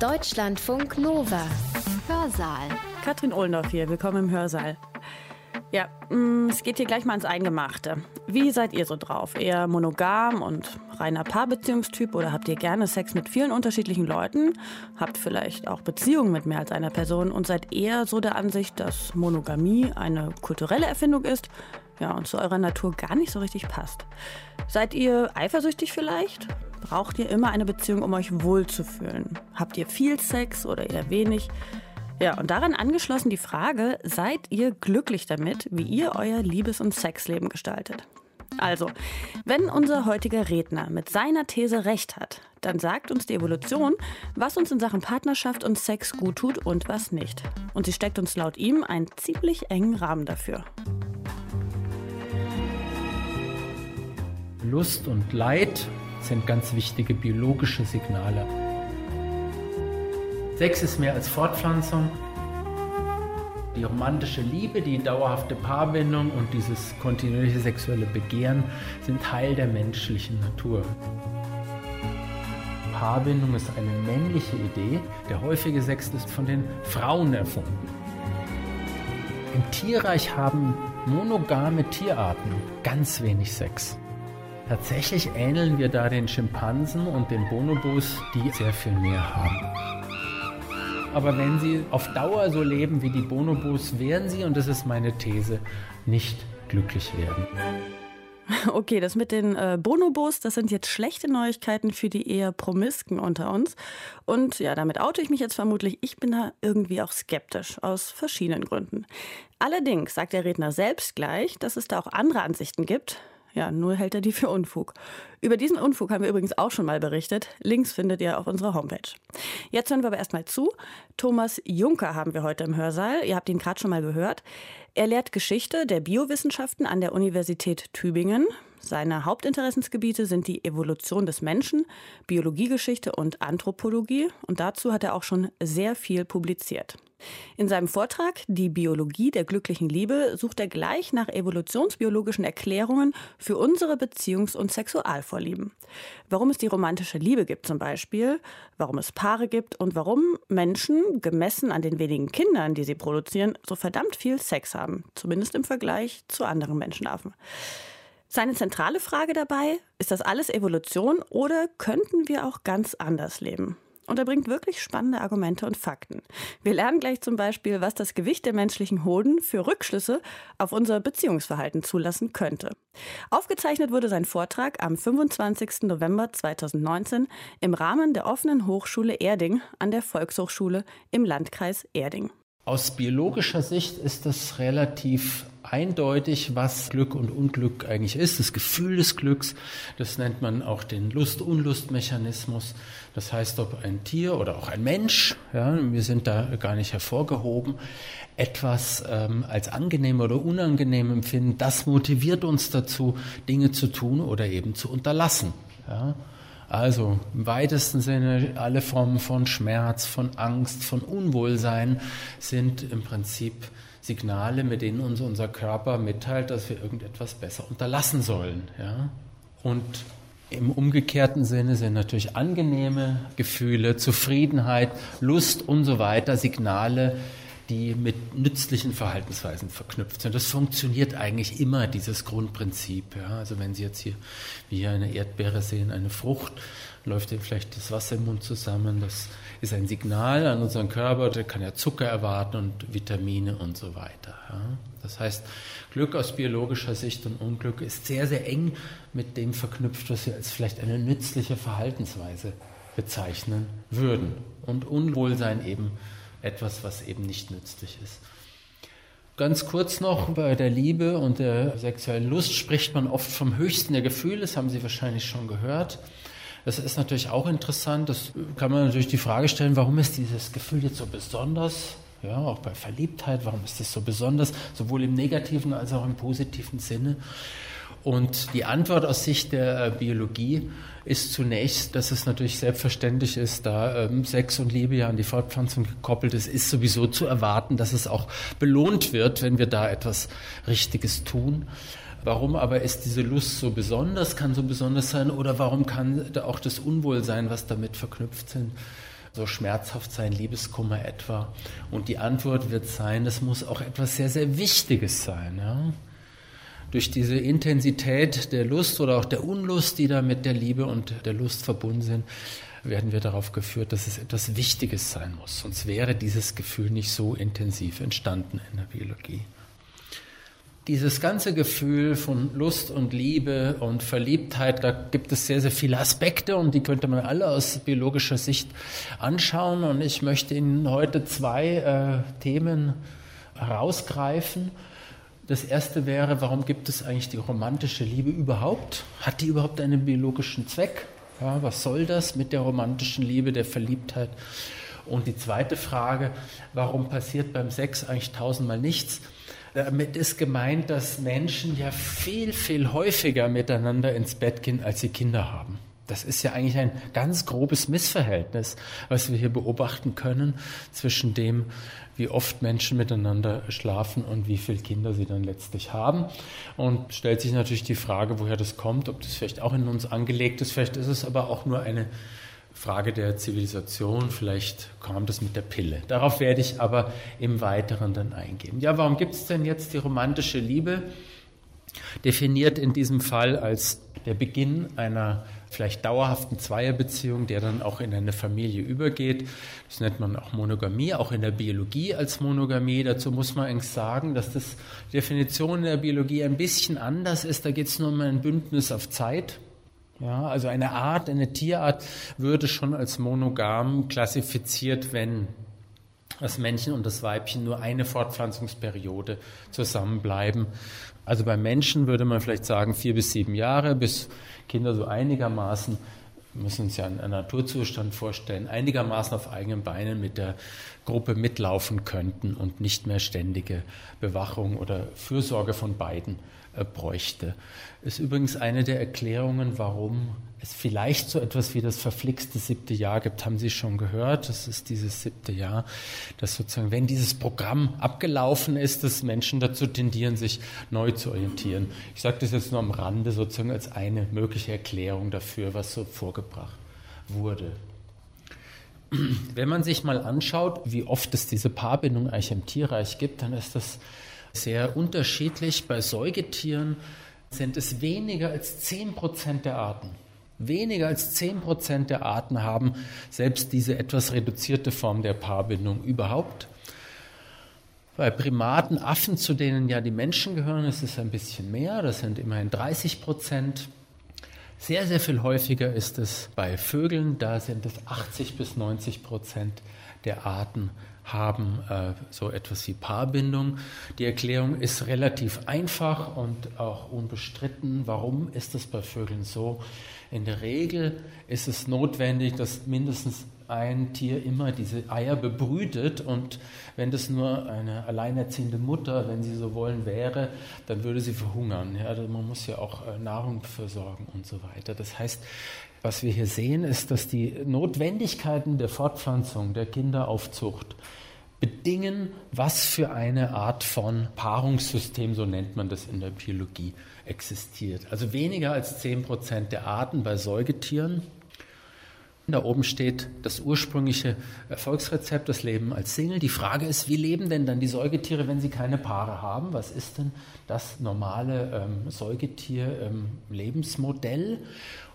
Deutschlandfunk Nova. Hörsaal. Katrin Ohlendorf hier, willkommen im Hörsaal. Ja, mm, es geht hier gleich mal ins Eingemachte. Wie seid ihr so drauf? Eher monogam und reiner Paarbeziehungstyp oder habt ihr gerne Sex mit vielen unterschiedlichen Leuten? Habt vielleicht auch Beziehungen mit mehr als einer Person und seid eher so der Ansicht, dass Monogamie eine kulturelle Erfindung ist? Ja, und zu eurer Natur gar nicht so richtig passt. Seid ihr eifersüchtig vielleicht? Braucht ihr immer eine Beziehung, um euch wohlzufühlen? Habt ihr viel Sex oder eher wenig? Ja, und daran angeschlossen die Frage, seid ihr glücklich damit, wie ihr euer Liebes- und Sexleben gestaltet? Also, wenn unser heutiger Redner mit seiner These recht hat, dann sagt uns die Evolution, was uns in Sachen Partnerschaft und Sex gut tut und was nicht. Und sie steckt uns laut ihm einen ziemlich engen Rahmen dafür. Lust und Leid sind ganz wichtige biologische Signale. Sex ist mehr als Fortpflanzung. Die romantische Liebe, die dauerhafte Paarbindung und dieses kontinuierliche sexuelle Begehren sind Teil der menschlichen Natur. Paarbindung ist eine männliche Idee. Der häufige Sex ist von den Frauen erfunden. Im Tierreich haben monogame Tierarten ganz wenig Sex. Tatsächlich ähneln wir da den Schimpansen und den Bonobos, die sehr viel mehr haben. Aber wenn sie auf Dauer so leben wie die Bonobos, werden sie, und das ist meine These, nicht glücklich werden. Okay, das mit den äh, Bonobos, das sind jetzt schlechte Neuigkeiten für die eher Promisken unter uns. Und ja, damit oute ich mich jetzt vermutlich. Ich bin da irgendwie auch skeptisch, aus verschiedenen Gründen. Allerdings sagt der Redner selbst gleich, dass es da auch andere Ansichten gibt. Ja, nur hält er die für Unfug. Über diesen Unfug haben wir übrigens auch schon mal berichtet. Links findet ihr auf unserer Homepage. Jetzt hören wir aber erstmal zu. Thomas Juncker haben wir heute im Hörsaal. Ihr habt ihn gerade schon mal gehört. Er lehrt Geschichte der Biowissenschaften an der Universität Tübingen. Seine Hauptinteressensgebiete sind die Evolution des Menschen, Biologiegeschichte und Anthropologie. Und dazu hat er auch schon sehr viel publiziert. In seinem Vortrag Die Biologie der glücklichen Liebe sucht er gleich nach evolutionsbiologischen Erklärungen für unsere Beziehungs- und Sexualvorlieben. Warum es die romantische Liebe gibt zum Beispiel, warum es Paare gibt und warum Menschen, gemessen an den wenigen Kindern, die sie produzieren, so verdammt viel Sex haben, zumindest im Vergleich zu anderen Menschenarten. Seine zentrale Frage dabei, ist das alles Evolution oder könnten wir auch ganz anders leben? Und er bringt wirklich spannende Argumente und Fakten. Wir lernen gleich zum Beispiel, was das Gewicht der menschlichen Hoden für Rückschlüsse auf unser Beziehungsverhalten zulassen könnte. Aufgezeichnet wurde sein Vortrag am 25. November 2019 im Rahmen der offenen Hochschule Erding an der Volkshochschule im Landkreis Erding. Aus biologischer Sicht ist das relativ eindeutig, was Glück und Unglück eigentlich ist. Das Gefühl des Glücks, das nennt man auch den Lust-Unlust-Mechanismus. Das heißt, ob ein Tier oder auch ein Mensch, ja, wir sind da gar nicht hervorgehoben, etwas ähm, als angenehm oder unangenehm empfinden, das motiviert uns dazu, Dinge zu tun oder eben zu unterlassen. Ja. Also im weitesten Sinne alle Formen von Schmerz, von Angst, von Unwohlsein sind im Prinzip Signale, mit denen uns unser Körper mitteilt, dass wir irgendetwas besser unterlassen sollen. Ja? Und im umgekehrten Sinne sind natürlich angenehme Gefühle, Zufriedenheit, Lust und so weiter Signale, die mit nützlichen Verhaltensweisen verknüpft sind. Das funktioniert eigentlich immer, dieses Grundprinzip. Ja. Also wenn Sie jetzt hier wie eine Erdbeere sehen, eine Frucht, läuft Ihnen vielleicht das Wasser im Mund zusammen. Das ist ein Signal an unseren Körper, der kann ja Zucker erwarten und Vitamine und so weiter. Ja. Das heißt, Glück aus biologischer Sicht und Unglück ist sehr, sehr eng mit dem verknüpft, was wir als vielleicht eine nützliche Verhaltensweise bezeichnen würden. Und Unwohlsein eben etwas, was eben nicht nützlich ist. Ganz kurz noch, bei der Liebe und der sexuellen Lust spricht man oft vom höchsten der Gefühle, das haben Sie wahrscheinlich schon gehört. Das ist natürlich auch interessant, das kann man natürlich die Frage stellen, warum ist dieses Gefühl jetzt so besonders? Ja, auch bei Verliebtheit, warum ist das so besonders, sowohl im negativen als auch im positiven Sinne? Und die Antwort aus Sicht der äh, Biologie ist zunächst, dass es natürlich selbstverständlich ist, da ähm, Sex und Liebe ja an die Fortpflanzung gekoppelt ist, ist sowieso zu erwarten, dass es auch belohnt wird, wenn wir da etwas Richtiges tun. Warum aber ist diese Lust so besonders, kann so besonders sein, oder warum kann da auch das Unwohlsein, was damit verknüpft sind, so schmerzhaft sein, Liebeskummer etwa? Und die Antwort wird sein, es muss auch etwas sehr, sehr Wichtiges sein. Ja? Durch diese Intensität der Lust oder auch der Unlust, die da mit der Liebe und der Lust verbunden sind, werden wir darauf geführt, dass es etwas Wichtiges sein muss. Sonst wäre dieses Gefühl nicht so intensiv entstanden in der Biologie dieses ganze Gefühl von Lust und Liebe und Verliebtheit, da gibt es sehr, sehr viele Aspekte und die könnte man alle aus biologischer Sicht anschauen. Und ich möchte Ihnen heute zwei äh, Themen herausgreifen. Das erste wäre, warum gibt es eigentlich die romantische Liebe überhaupt? Hat die überhaupt einen biologischen Zweck? Ja, was soll das mit der romantischen Liebe, der Verliebtheit? Und die zweite Frage, warum passiert beim Sex eigentlich tausendmal nichts? Damit ist gemeint, dass Menschen ja viel, viel häufiger miteinander ins Bett gehen, als sie Kinder haben. Das ist ja eigentlich ein ganz grobes Missverhältnis, was wir hier beobachten können zwischen dem, wie oft Menschen miteinander schlafen und wie viele Kinder sie dann letztlich haben. Und stellt sich natürlich die Frage, woher das kommt, ob das vielleicht auch in uns angelegt ist. Vielleicht ist es aber auch nur eine Frage der Zivilisation, vielleicht kam das mit der Pille. Darauf werde ich aber im Weiteren dann eingehen. Ja, warum gibt es denn jetzt die romantische Liebe? Definiert in diesem Fall als der Beginn einer vielleicht dauerhaften Zweierbeziehung, der dann auch in eine Familie übergeht. Das nennt man auch Monogamie, auch in der Biologie als Monogamie. Dazu muss man eigentlich sagen, dass das Definition in der Biologie ein bisschen anders ist. Da geht es nur um ein Bündnis auf Zeit. Ja, also eine Art, eine Tierart würde schon als monogam klassifiziert, wenn das Männchen und das Weibchen nur eine Fortpflanzungsperiode zusammenbleiben. Also beim Menschen würde man vielleicht sagen vier bis sieben Jahre, bis Kinder so einigermaßen, wir müssen uns ja einen Naturzustand vorstellen, einigermaßen auf eigenen Beinen mit der Gruppe mitlaufen könnten und nicht mehr ständige Bewachung oder Fürsorge von beiden äh, bräuchte. Ist übrigens eine der Erklärungen, warum es vielleicht so etwas wie das verflixte siebte Jahr gibt, haben Sie schon gehört. Das ist dieses siebte Jahr, dass sozusagen, wenn dieses Programm abgelaufen ist, dass Menschen dazu tendieren, sich neu zu orientieren. Ich sage das jetzt nur am Rande sozusagen als eine mögliche Erklärung dafür, was so vorgebracht wurde. Wenn man sich mal anschaut, wie oft es diese Paarbindung eigentlich im Tierreich gibt, dann ist das sehr unterschiedlich. Bei Säugetieren sind es weniger als 10 Prozent der Arten. Weniger als 10 Prozent der Arten haben selbst diese etwas reduzierte Form der Paarbindung überhaupt. Bei Primaten, Affen, zu denen ja die Menschen gehören, ist es ein bisschen mehr. Das sind immerhin 30 Prozent. Sehr, sehr viel häufiger ist es bei Vögeln. Da sind es 80 bis 90 Prozent der Arten haben äh, so etwas wie Paarbindung. Die Erklärung ist relativ einfach und auch unbestritten. Warum ist das bei Vögeln so? In der Regel ist es notwendig, dass mindestens ein Tier immer diese Eier bebrütet und wenn das nur eine alleinerziehende Mutter, wenn sie so wollen, wäre, dann würde sie verhungern. Ja, also man muss ja auch äh, Nahrung versorgen und so weiter. Das heißt, was wir hier sehen, ist, dass die Notwendigkeiten der Fortpflanzung, der Kinderaufzucht bedingen, was für eine Art von Paarungssystem, so nennt man das in der Biologie, existiert. Also weniger als 10 Prozent der Arten bei Säugetieren. Da oben steht das ursprüngliche Erfolgsrezept, das Leben als Single. Die Frage ist, wie leben denn dann die Säugetiere, wenn sie keine Paare haben? Was ist denn das normale ähm, Säugetier-Lebensmodell? Ähm,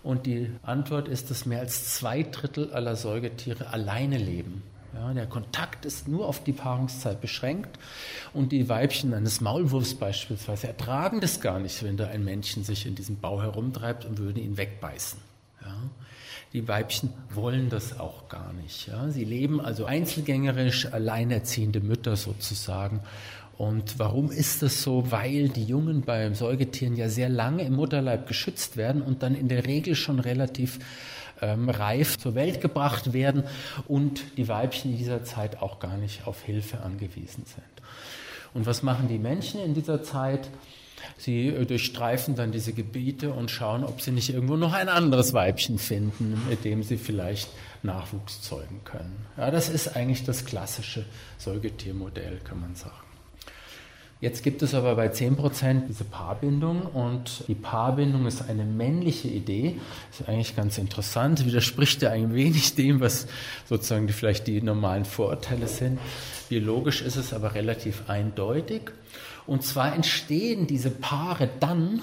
und die Antwort ist, dass mehr als zwei Drittel aller Säugetiere alleine leben. Ja, der Kontakt ist nur auf die Paarungszeit beschränkt und die Weibchen eines Maulwurfs beispielsweise ertragen das gar nicht, wenn da ein Männchen sich in diesem Bau herumtreibt und würden ihn wegbeißen. Ja. Die Weibchen wollen das auch gar nicht. Ja. Sie leben also einzelgängerisch, alleinerziehende Mütter sozusagen und warum ist das so? Weil die Jungen beim Säugetieren ja sehr lange im Mutterleib geschützt werden und dann in der Regel schon relativ ähm, reif zur Welt gebracht werden und die Weibchen in dieser Zeit auch gar nicht auf Hilfe angewiesen sind. Und was machen die Männchen in dieser Zeit? Sie äh, durchstreifen dann diese Gebiete und schauen, ob sie nicht irgendwo noch ein anderes Weibchen finden, mit dem sie vielleicht Nachwuchs zeugen können. Ja, das ist eigentlich das klassische Säugetiermodell, kann man sagen. Jetzt gibt es aber bei 10% diese Paarbindung und die Paarbindung ist eine männliche Idee. Ist eigentlich ganz interessant, widerspricht ja ein wenig dem, was sozusagen die, vielleicht die normalen Vorurteile sind. Biologisch ist es aber relativ eindeutig. Und zwar entstehen diese Paare dann,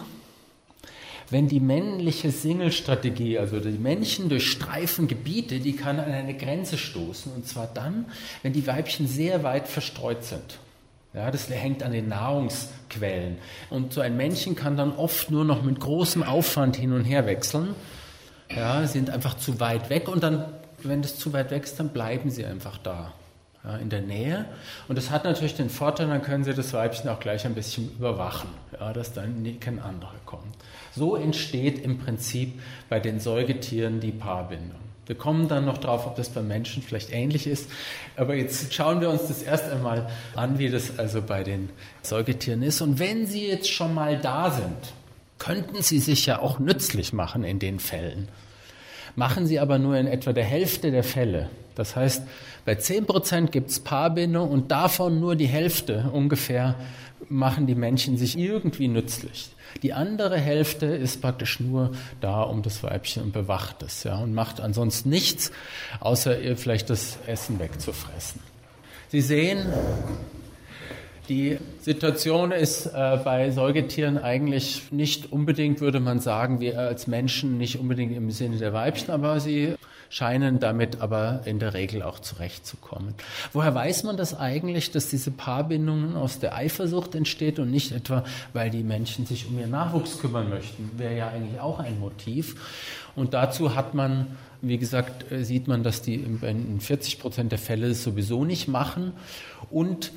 wenn die männliche Single-Strategie, also die Männchen durchstreifen Gebiete, die kann an eine Grenze stoßen. Und zwar dann, wenn die Weibchen sehr weit verstreut sind. Ja, das hängt an den Nahrungsquellen. Und so ein Männchen kann dann oft nur noch mit großem Aufwand hin und her wechseln. Ja, sind einfach zu weit weg und dann, wenn das zu weit weg ist, dann bleiben sie einfach da. Ja, in der Nähe. Und das hat natürlich den Vorteil, dann können Sie das Weibchen auch gleich ein bisschen überwachen, ja, dass dann kein anderer kommt. So entsteht im Prinzip bei den Säugetieren die Paarbindung. Wir kommen dann noch drauf, ob das beim Menschen vielleicht ähnlich ist. Aber jetzt schauen wir uns das erst einmal an, wie das also bei den Säugetieren ist. Und wenn sie jetzt schon mal da sind, könnten sie sich ja auch nützlich machen in den Fällen. Machen sie aber nur in etwa der Hälfte der Fälle. Das heißt, bei 10% gibt es Paarbindung und davon nur die Hälfte ungefähr machen die Männchen sich irgendwie nützlich. Die andere Hälfte ist praktisch nur da um das Weibchen und bewacht es ja, und macht ansonsten nichts, außer ihr vielleicht das Essen wegzufressen. Sie sehen, die Situation ist äh, bei Säugetieren eigentlich nicht unbedingt, würde man sagen, wir als Menschen nicht unbedingt im Sinne der Weibchen, aber sie scheinen damit aber in der Regel auch zurechtzukommen. Woher weiß man das eigentlich, dass diese Paarbindungen aus der Eifersucht entsteht und nicht etwa, weil die Menschen sich um ihren Nachwuchs kümmern möchten? Wäre ja eigentlich auch ein Motiv. Und dazu hat man, wie gesagt, äh, sieht man, dass die in 40 Prozent der Fälle es sowieso nicht machen und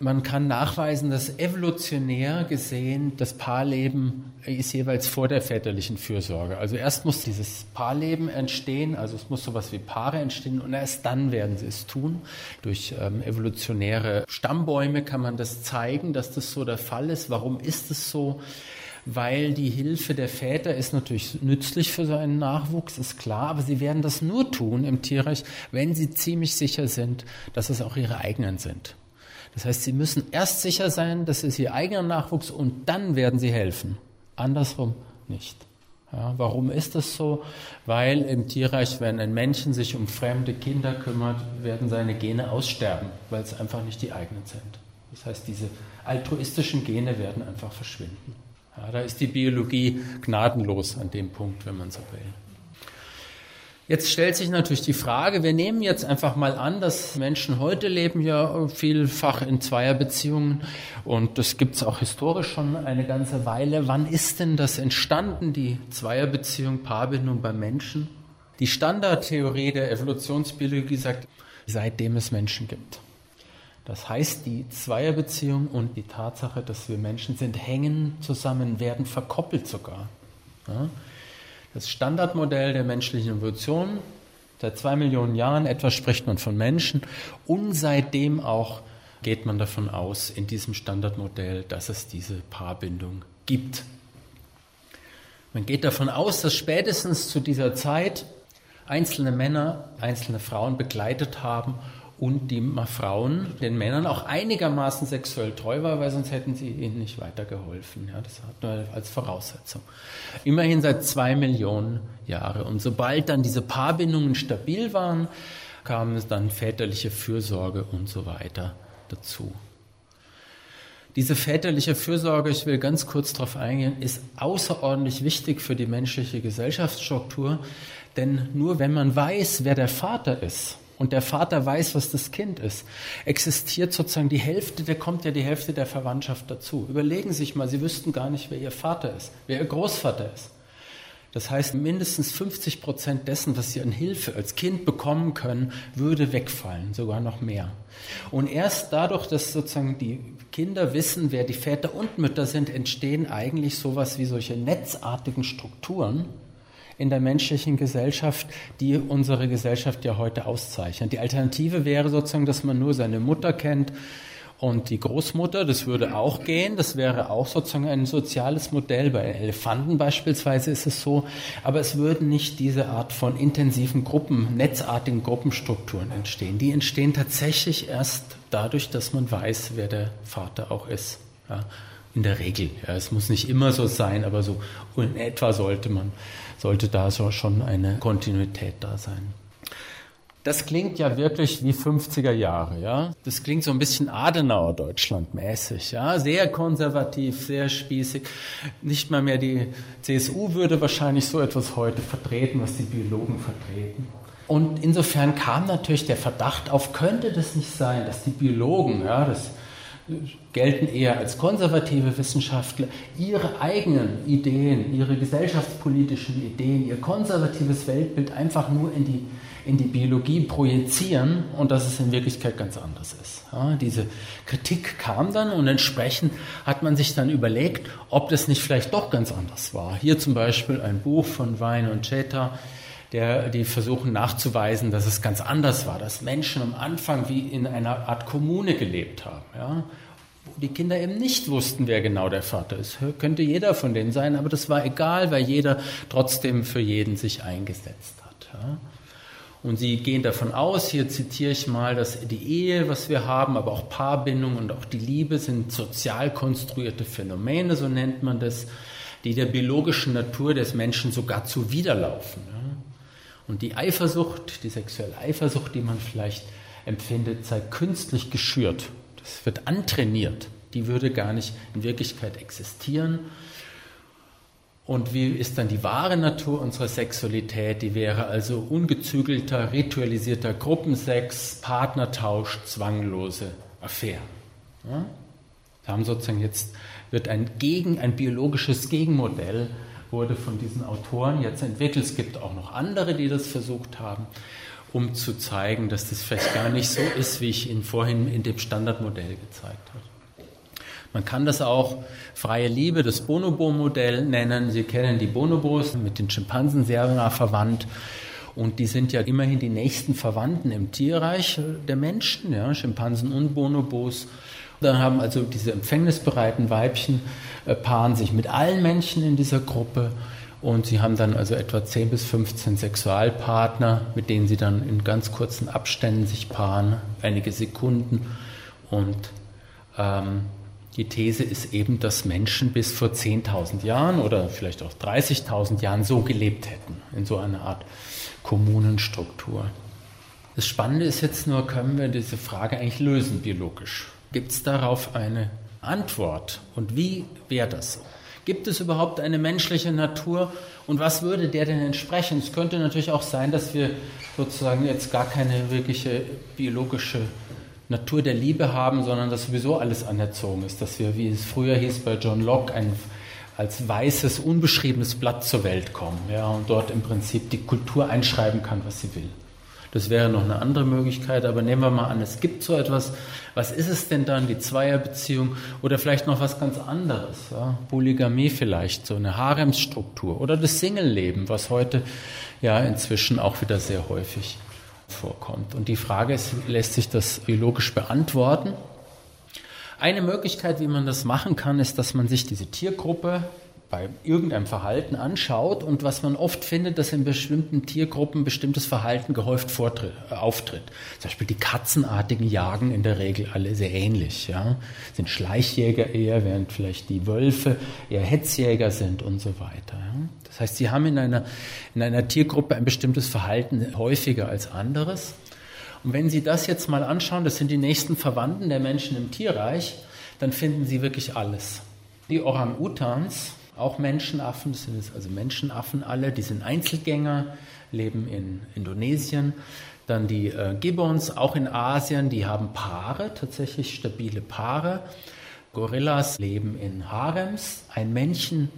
man kann nachweisen, dass evolutionär gesehen das Paarleben ist jeweils vor der väterlichen Fürsorge. Also erst muss dieses Paarleben entstehen, also es muss sowas wie Paare entstehen und erst dann werden sie es tun. Durch ähm, evolutionäre Stammbäume kann man das zeigen, dass das so der Fall ist. Warum ist es so? weil die Hilfe der Väter ist natürlich nützlich für so einen Nachwuchs, ist klar, aber sie werden das nur tun im Tierreich, wenn sie ziemlich sicher sind, dass es auch ihre eigenen sind. Das heißt, sie müssen erst sicher sein, dass es ihr eigener Nachwuchs und dann werden sie helfen. Andersrum nicht. Ja, warum ist das so? Weil im Tierreich, wenn ein Männchen sich um fremde Kinder kümmert, werden seine Gene aussterben, weil es einfach nicht die eigenen sind. Das heißt, diese altruistischen Gene werden einfach verschwinden. Ja, da ist die Biologie gnadenlos an dem Punkt, wenn man so will. Jetzt stellt sich natürlich die Frage, wir nehmen jetzt einfach mal an, dass Menschen heute leben ja vielfach in Zweierbeziehungen und das gibt es auch historisch schon eine ganze Weile. Wann ist denn das entstanden, die Zweierbeziehung, Paarbindung beim Menschen? Die Standardtheorie der Evolutionsbiologie sagt, seitdem es Menschen gibt. Das heißt, die Zweierbeziehung und die Tatsache, dass wir Menschen sind, hängen zusammen, werden verkoppelt sogar. Ja? Das Standardmodell der menschlichen Evolution, seit zwei Millionen Jahren etwa spricht man von Menschen und seitdem auch geht man davon aus, in diesem Standardmodell, dass es diese Paarbindung gibt. Man geht davon aus, dass spätestens zu dieser Zeit einzelne Männer einzelne Frauen begleitet haben und die Frauen den Männern auch einigermaßen sexuell treu war, weil sonst hätten sie ihnen nicht weitergeholfen. Ja, das hat nur als Voraussetzung. Immerhin seit zwei Millionen Jahre. Und sobald dann diese Paarbindungen stabil waren, kam es dann väterliche Fürsorge und so weiter dazu. Diese väterliche Fürsorge, ich will ganz kurz darauf eingehen, ist außerordentlich wichtig für die menschliche Gesellschaftsstruktur, denn nur wenn man weiß, wer der Vater ist, und der Vater weiß, was das Kind ist, existiert sozusagen die Hälfte, da kommt ja die Hälfte der Verwandtschaft dazu. Überlegen Sie sich mal, Sie wüssten gar nicht, wer Ihr Vater ist, wer Ihr Großvater ist. Das heißt, mindestens 50 Prozent dessen, was Sie an Hilfe als Kind bekommen können, würde wegfallen, sogar noch mehr. Und erst dadurch, dass sozusagen die Kinder wissen, wer die Väter und Mütter sind, entstehen eigentlich sowas wie solche netzartigen Strukturen, in der menschlichen Gesellschaft, die unsere Gesellschaft ja heute auszeichnet. Die Alternative wäre sozusagen, dass man nur seine Mutter kennt und die Großmutter, das würde auch gehen, das wäre auch sozusagen ein soziales Modell. Bei Elefanten beispielsweise ist es so, aber es würden nicht diese Art von intensiven Gruppen, netzartigen Gruppenstrukturen entstehen. Die entstehen tatsächlich erst dadurch, dass man weiß, wer der Vater auch ist. Ja, in der Regel. Ja, es muss nicht immer so sein, aber so in etwa sollte man, sollte da so schon eine Kontinuität da sein. Das klingt ja wirklich wie 50er Jahre, ja. Das klingt so ein bisschen Adenauer Deutschland mäßig, ja. Sehr konservativ, sehr spießig. Nicht mal mehr die CSU würde wahrscheinlich so etwas heute vertreten, was die Biologen vertreten. Und insofern kam natürlich der Verdacht auf, könnte das nicht sein, dass die Biologen, ja, das gelten eher als konservative Wissenschaftler, ihre eigenen Ideen, ihre gesellschaftspolitischen Ideen, ihr konservatives Weltbild einfach nur in die, in die Biologie projizieren und dass es in Wirklichkeit ganz anders ist. Ja, diese Kritik kam dann und entsprechend hat man sich dann überlegt, ob das nicht vielleicht doch ganz anders war. Hier zum Beispiel ein Buch von Wein und Cheta, der, die versuchen nachzuweisen, dass es ganz anders war, dass Menschen am Anfang wie in einer Art Kommune gelebt haben, ja, wo die Kinder eben nicht wussten, wer genau der Vater ist. Könnte jeder von denen sein, aber das war egal, weil jeder trotzdem für jeden sich eingesetzt hat. Ja. Und sie gehen davon aus, hier zitiere ich mal, dass die Ehe, was wir haben, aber auch Paarbindung und auch die Liebe sind sozial konstruierte Phänomene, so nennt man das, die der biologischen Natur des Menschen sogar zuwiderlaufen. Und die Eifersucht, die sexuelle Eifersucht, die man vielleicht empfindet, sei künstlich geschürt. Das wird antrainiert. Die würde gar nicht in Wirklichkeit existieren. Und wie ist dann die wahre Natur unserer Sexualität? Die wäre also ungezügelter, ritualisierter Gruppensex, Partnertausch, zwanglose Affäre. Ja? Wir haben sozusagen jetzt wird ein Gegen, ein biologisches Gegenmodell wurde von diesen Autoren jetzt entwickelt. Es gibt auch noch andere, die das versucht haben, um zu zeigen, dass das vielleicht gar nicht so ist, wie ich Ihnen vorhin in dem Standardmodell gezeigt habe. Man kann das auch freie Liebe, das Bonobo-Modell nennen. Sie kennen die Bonobos mit den Schimpansen sehr nah verwandt. Und die sind ja immerhin die nächsten Verwandten im Tierreich der Menschen, ja, Schimpansen und Bonobos. Dann haben also diese empfängnisbereiten Weibchen äh, paaren sich mit allen Männchen in dieser Gruppe und sie haben dann also etwa 10 bis 15 Sexualpartner, mit denen sie dann in ganz kurzen Abständen sich paaren, einige Sekunden. Und ähm, die These ist eben, dass Menschen bis vor 10.000 Jahren oder vielleicht auch 30.000 Jahren so gelebt hätten, in so einer Art Kommunenstruktur. Das Spannende ist jetzt nur, können wir diese Frage eigentlich lösen biologisch? Gibt es darauf eine Antwort? Und wie wäre das? Gibt es überhaupt eine menschliche Natur und was würde der denn entsprechen? Es könnte natürlich auch sein, dass wir sozusagen jetzt gar keine wirkliche biologische Natur der Liebe haben, sondern dass sowieso alles anerzogen ist, dass wir, wie es früher hieß bei John Locke, ein als weißes, unbeschriebenes Blatt zur Welt kommen ja, und dort im Prinzip die Kultur einschreiben kann, was sie will. Das wäre noch eine andere Möglichkeit, aber nehmen wir mal an, es gibt so etwas. Was ist es denn dann, die Zweierbeziehung oder vielleicht noch was ganz anderes? Ja? Polygamie vielleicht, so eine Haremsstruktur oder das Singleleben, was heute ja inzwischen auch wieder sehr häufig vorkommt. Und die Frage ist, lässt sich das biologisch beantworten? Eine Möglichkeit, wie man das machen kann, ist, dass man sich diese Tiergruppe bei irgendeinem Verhalten anschaut und was man oft findet, dass in bestimmten Tiergruppen bestimmtes Verhalten gehäuft vortritt, äh, auftritt. Zum Beispiel die Katzenartigen jagen in der Regel alle sehr ähnlich. Ja? Sind Schleichjäger eher, während vielleicht die Wölfe eher Hetzjäger sind und so weiter. Ja? Das heißt, sie haben in einer, in einer Tiergruppe ein bestimmtes Verhalten häufiger als anderes. Und wenn Sie das jetzt mal anschauen, das sind die nächsten Verwandten der Menschen im Tierreich, dann finden Sie wirklich alles. Die Orang-Utans, auch Menschenaffen, das sind also Menschenaffen alle, die sind Einzelgänger, leben in Indonesien. Dann die äh, Gibbons, auch in Asien, die haben Paare, tatsächlich stabile Paare. Gorillas leben in Harems, ein Männchen,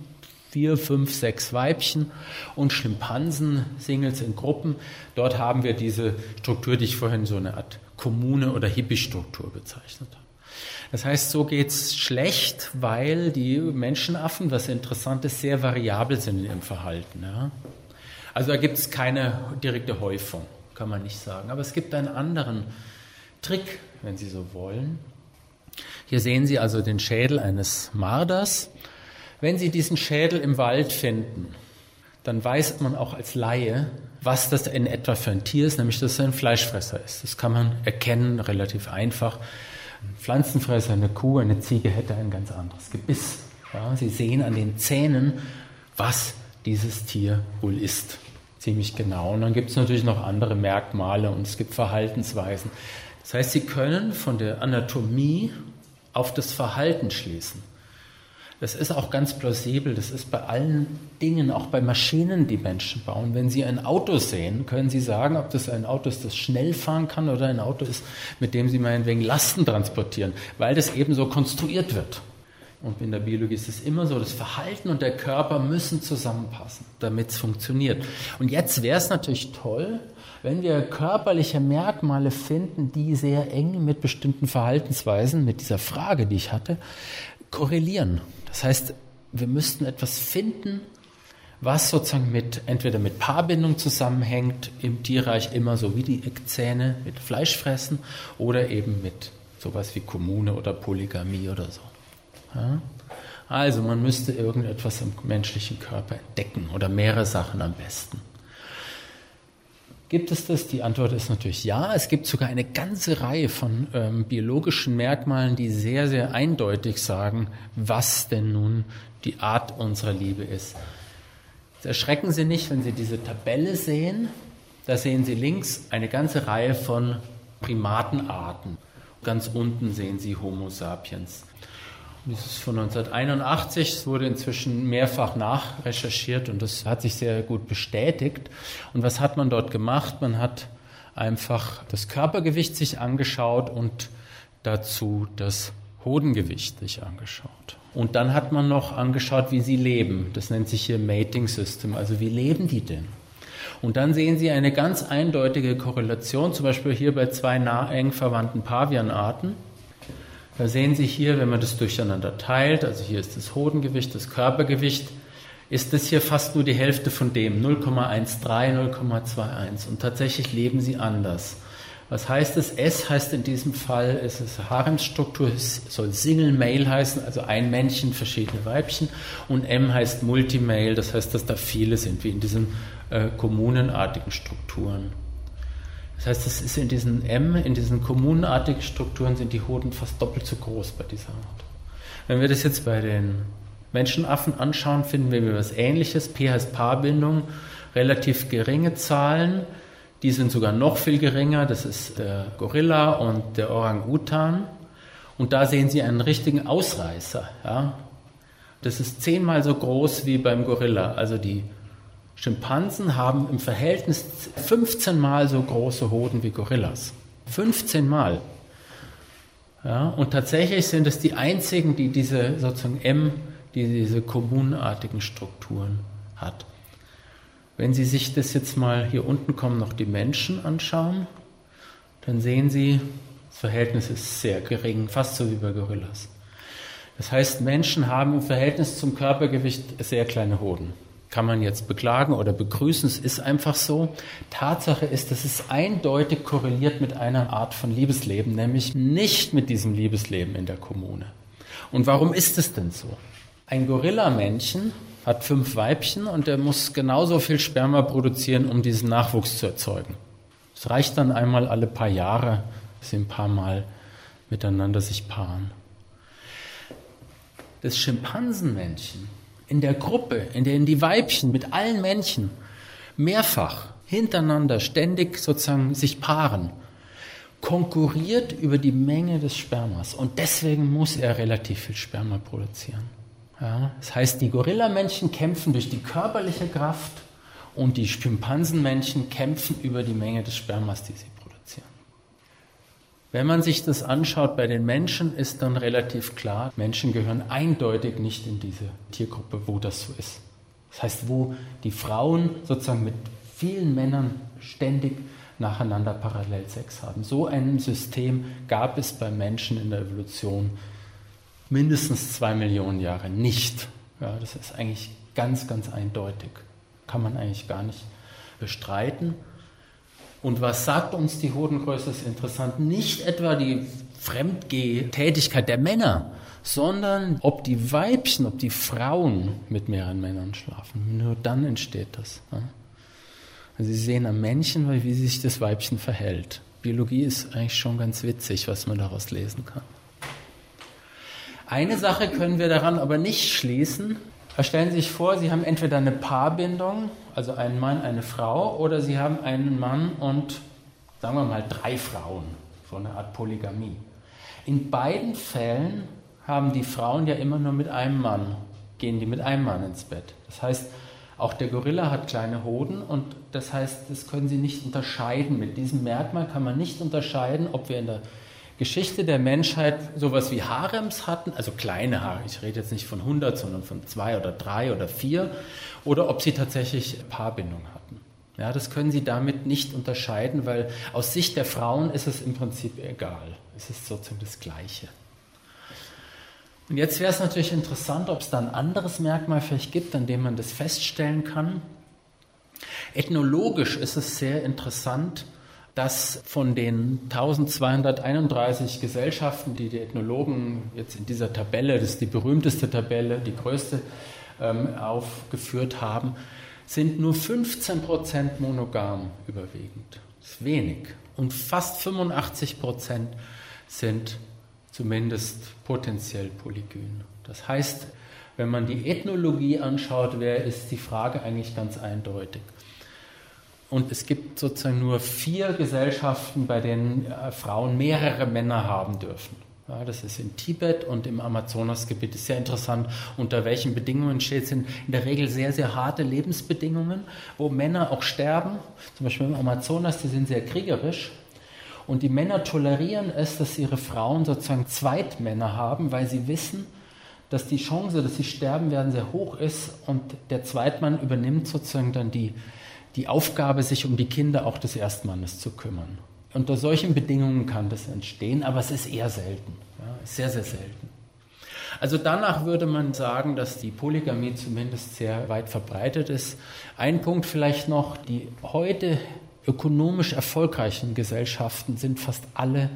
vier, fünf, sechs Weibchen und Schimpansen, Singles in Gruppen. Dort haben wir diese Struktur, die ich vorhin so eine Art Kommune oder Hippie-Struktur bezeichnet habe. Das heißt, so geht es schlecht, weil die Menschenaffen, was interessant ist, sehr variabel sind in ihrem Verhalten. Ja? Also da gibt es keine direkte Häufung, kann man nicht sagen. Aber es gibt einen anderen Trick, wenn Sie so wollen. Hier sehen Sie also den Schädel eines Marders. Wenn Sie diesen Schädel im Wald finden, dann weiß man auch als Laie, was das in etwa für ein Tier ist, nämlich dass es ein Fleischfresser ist. Das kann man erkennen, relativ einfach Ein Pflanzenfresser, eine Kuh, eine Ziege hätte ein ganz anderes Gebiss. Ja, Sie sehen an den Zähnen, was dieses Tier wohl ist. Ziemlich genau. Und dann gibt es natürlich noch andere Merkmale und es gibt Verhaltensweisen. Das heißt, Sie können von der Anatomie auf das Verhalten schließen. Das ist auch ganz plausibel. Das ist bei allen Dingen, auch bei Maschinen, die Menschen bauen. Wenn Sie ein Auto sehen, können Sie sagen, ob das ein Auto ist, das schnell fahren kann oder ein Auto ist, mit dem Sie meinetwegen Lasten transportieren, weil das eben so konstruiert wird. Und in der Biologie ist es immer so, das Verhalten und der Körper müssen zusammenpassen, damit es funktioniert. Und jetzt wäre es natürlich toll, wenn wir körperliche Merkmale finden, die sehr eng mit bestimmten Verhaltensweisen, mit dieser Frage, die ich hatte, korrelieren. Das heißt, wir müssten etwas finden, was sozusagen mit entweder mit Paarbindung zusammenhängt, im Tierreich immer so wie die Eckzähne mit Fleischfressen oder eben mit sowas wie Kommune oder Polygamie oder so. Ja? Also man müsste irgendetwas im menschlichen Körper entdecken oder mehrere Sachen am besten. Gibt es das? Die Antwort ist natürlich ja. Es gibt sogar eine ganze Reihe von ähm, biologischen Merkmalen, die sehr, sehr eindeutig sagen, was denn nun die Art unserer Liebe ist. Jetzt erschrecken Sie nicht, wenn Sie diese Tabelle sehen. Da sehen Sie links eine ganze Reihe von Primatenarten. Ganz unten sehen Sie Homo sapiens. Das ist von 1981. Es wurde inzwischen mehrfach nachrecherchiert und das hat sich sehr gut bestätigt. Und was hat man dort gemacht? Man hat einfach das Körpergewicht sich angeschaut und dazu das Hodengewicht sich angeschaut. Und dann hat man noch angeschaut, wie sie leben. Das nennt sich hier Mating System. Also wie leben die denn? Und dann sehen Sie eine ganz eindeutige Korrelation, zum Beispiel hier bei zwei nah eng verwandten Pavianarten. Da sehen Sie hier, wenn man das durcheinander teilt, also hier ist das Hodengewicht, das Körpergewicht, ist das hier fast nur die Hälfte von dem, 0,13, 0,21. Und tatsächlich leben sie anders. Was heißt es? S heißt in diesem Fall, es ist Haremsstruktur, es soll Single Male heißen, also ein Männchen, verschiedene Weibchen. Und M heißt Multimale, das heißt, dass da viele sind, wie in diesen äh, kommunenartigen Strukturen. Das heißt, es ist in diesen M, in diesen kommunenartigen Strukturen sind die Hoden fast doppelt so groß bei dieser Art. Wenn wir das jetzt bei den Menschenaffen anschauen, finden wir was Ähnliches. P heißt Paarbindung, relativ geringe Zahlen. Die sind sogar noch viel geringer. Das ist der Gorilla und der Orang-Utan. Und da sehen Sie einen richtigen Ausreißer. Ja? Das ist zehnmal so groß wie beim Gorilla. Also die Schimpansen haben im Verhältnis 15 Mal so große Hoden wie Gorillas. 15 Mal. Ja, und tatsächlich sind es die einzigen, die diese sozusagen M, die diese kommunartigen Strukturen hat. Wenn Sie sich das jetzt mal hier unten kommen, noch die Menschen anschauen, dann sehen Sie, das Verhältnis ist sehr gering, fast so wie bei Gorillas. Das heißt, Menschen haben im Verhältnis zum Körpergewicht sehr kleine Hoden kann man jetzt beklagen oder begrüßen, es ist einfach so. Tatsache ist, dass es eindeutig korreliert mit einer Art von Liebesleben, nämlich nicht mit diesem Liebesleben in der Kommune. Und warum ist es denn so? Ein Gorillamännchen hat fünf Weibchen und er muss genauso viel Sperma produzieren, um diesen Nachwuchs zu erzeugen. Es reicht dann einmal alle paar Jahre, dass sie ein paar Mal miteinander sich paaren. Das Schimpansenmännchen in der Gruppe, in der die Weibchen mit allen Männchen mehrfach hintereinander ständig sozusagen sich paaren, konkurriert über die Menge des Spermas und deswegen muss er relativ viel Sperma produzieren. Ja, das heißt, die Gorillamännchen kämpfen durch die körperliche Kraft und die Schimpansenmännchen kämpfen über die Menge des Spermas, die sie wenn man sich das anschaut bei den Menschen, ist dann relativ klar, Menschen gehören eindeutig nicht in diese Tiergruppe, wo das so ist. Das heißt, wo die Frauen sozusagen mit vielen Männern ständig nacheinander parallel Sex haben. So ein System gab es bei Menschen in der Evolution mindestens zwei Millionen Jahre nicht. Ja, das ist eigentlich ganz, ganz eindeutig. Kann man eigentlich gar nicht bestreiten. Und was sagt uns die Hodengröße, ist interessant. Nicht etwa die Fremdgeh-Tätigkeit der Männer, sondern ob die Weibchen, ob die Frauen mit mehreren Männern schlafen. Nur dann entsteht das. Also Sie sehen am Männchen, wie sich das Weibchen verhält. Biologie ist eigentlich schon ganz witzig, was man daraus lesen kann. Eine Sache können wir daran aber nicht schließen. Stellen Sie sich vor, Sie haben entweder eine Paarbindung, also einen Mann, eine Frau, oder Sie haben einen Mann und, sagen wir mal, drei Frauen, so eine Art Polygamie. In beiden Fällen haben die Frauen ja immer nur mit einem Mann, gehen die mit einem Mann ins Bett. Das heißt, auch der Gorilla hat kleine Hoden und das heißt, das können Sie nicht unterscheiden. Mit diesem Merkmal kann man nicht unterscheiden, ob wir in der Geschichte der Menschheit sowas wie Harems hatten, also kleine Haare, ich rede jetzt nicht von 100, sondern von zwei oder drei oder vier, oder ob sie tatsächlich Paarbindung hatten. Ja, das können Sie damit nicht unterscheiden, weil aus Sicht der Frauen ist es im Prinzip egal. Es ist sozusagen das Gleiche. Und jetzt wäre es natürlich interessant, ob es da ein anderes Merkmal vielleicht gibt, an dem man das feststellen kann. Ethnologisch ist es sehr interessant, dass von den 1231 Gesellschaften, die die Ethnologen jetzt in dieser Tabelle, das ist die berühmteste Tabelle, die größte, ähm, aufgeführt haben, sind nur 15 Prozent monogam überwiegend. Das ist wenig. Und fast 85 Prozent sind zumindest potenziell polygyn. Das heißt, wenn man die Ethnologie anschaut, wäre ist die Frage eigentlich ganz eindeutig. Und es gibt sozusagen nur vier Gesellschaften, bei denen äh, Frauen mehrere Männer haben dürfen. Ja, das ist in Tibet und im Amazonasgebiet. Ist sehr interessant, unter welchen Bedingungen steht. Es sind in der Regel sehr, sehr harte Lebensbedingungen, wo Männer auch sterben. Zum Beispiel im Amazonas, die sind sehr kriegerisch. Und die Männer tolerieren es, dass ihre Frauen sozusagen Zweitmänner haben, weil sie wissen, dass die Chance, dass sie sterben werden, sehr hoch ist und der Zweitmann übernimmt sozusagen dann die, die Aufgabe, sich um die Kinder auch des Erstmannes zu kümmern. Unter solchen Bedingungen kann das entstehen, aber es ist eher selten, ja, sehr, sehr selten. Also danach würde man sagen, dass die Polygamie zumindest sehr weit verbreitet ist. Ein Punkt vielleicht noch, die heute ökonomisch erfolgreichen Gesellschaften sind fast alle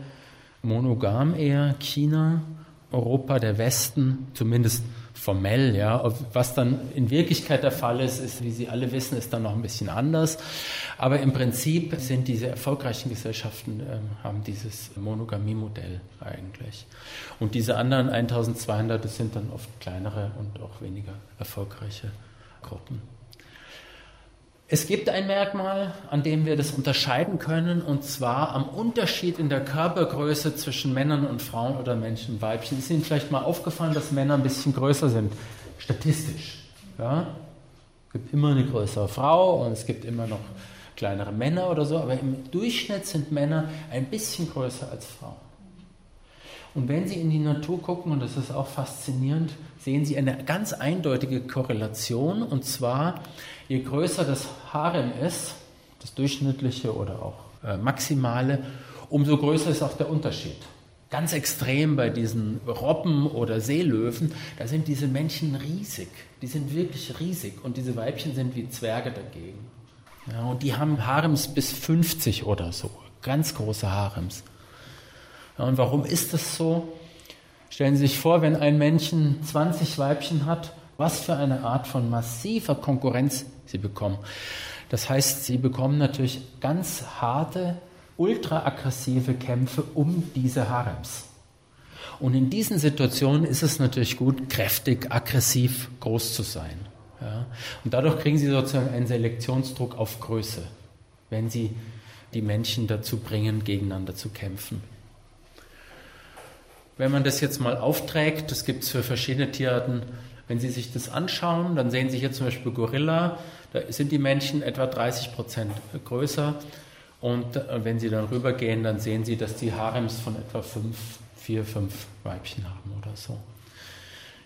monogam eher. China, Europa, der Westen, zumindest formell, ja. Was dann in Wirklichkeit der Fall ist, ist, wie Sie alle wissen, ist dann noch ein bisschen anders. Aber im Prinzip sind diese erfolgreichen Gesellschaften, äh, haben dieses Monogamie-Modell eigentlich. Und diese anderen 1200, das sind dann oft kleinere und auch weniger erfolgreiche Gruppen. Es gibt ein Merkmal, an dem wir das unterscheiden können, und zwar am Unterschied in der Körpergröße zwischen Männern und Frauen oder Menschen und Weibchen. Ist Ihnen vielleicht mal aufgefallen, dass Männer ein bisschen größer sind, statistisch. Ja? Es gibt immer eine größere Frau und es gibt immer noch kleinere Männer oder so, aber im Durchschnitt sind Männer ein bisschen größer als Frauen. Und wenn Sie in die Natur gucken, und das ist auch faszinierend, sehen Sie eine ganz eindeutige Korrelation. Und zwar, je größer das Harem ist, das durchschnittliche oder auch äh, maximale, umso größer ist auch der Unterschied. Ganz extrem bei diesen Robben oder Seelöwen, da sind diese Männchen riesig. Die sind wirklich riesig und diese Weibchen sind wie Zwerge dagegen. Ja, und die haben Harems bis 50 oder so, ganz große Harems. Ja, und warum ist das so? Stellen Sie sich vor, wenn ein Männchen 20 Weibchen hat, was für eine Art von massiver Konkurrenz sie bekommen. Das heißt, sie bekommen natürlich ganz harte, ultraaggressive Kämpfe um diese Harems. Und in diesen Situationen ist es natürlich gut, kräftig, aggressiv, groß zu sein. Ja? Und dadurch kriegen sie sozusagen einen Selektionsdruck auf Größe, wenn sie die Männchen dazu bringen, gegeneinander zu kämpfen. Wenn man das jetzt mal aufträgt, das gibt es für verschiedene Tierarten, wenn Sie sich das anschauen, dann sehen Sie hier zum Beispiel Gorilla, da sind die Männchen etwa 30 Prozent größer. Und äh, wenn Sie dann rübergehen, dann sehen Sie, dass die Harems von etwa fünf, vier, fünf Weibchen haben oder so.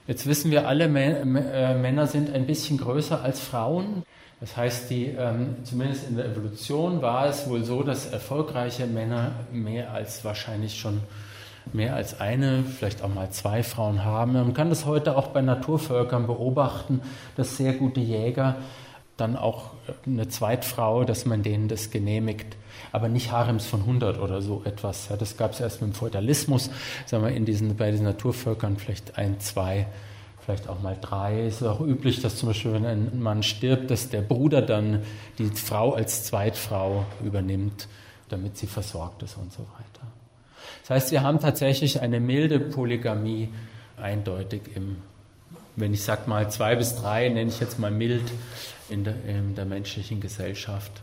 Jetzt wissen wir alle, äh, Männer sind ein bisschen größer als Frauen. Das heißt, die, ähm, zumindest in der Evolution war es wohl so, dass erfolgreiche Männer mehr als wahrscheinlich schon mehr als eine, vielleicht auch mal zwei Frauen haben. Man kann das heute auch bei Naturvölkern beobachten, dass sehr gute Jäger dann auch eine Zweitfrau, dass man denen das genehmigt, aber nicht Harems von 100 oder so etwas. Das gab es erst mit dem Feudalismus, sagen wir in diesen, bei diesen Naturvölkern vielleicht ein, zwei, vielleicht auch mal drei. Es ist auch üblich, dass zum Beispiel, wenn ein Mann stirbt, dass der Bruder dann die Frau als Zweitfrau übernimmt damit sie versorgt ist und so weiter. Das heißt, wir haben tatsächlich eine milde Polygamie eindeutig im, wenn ich sage mal zwei bis drei, nenne ich jetzt mal mild in der, in der menschlichen Gesellschaft.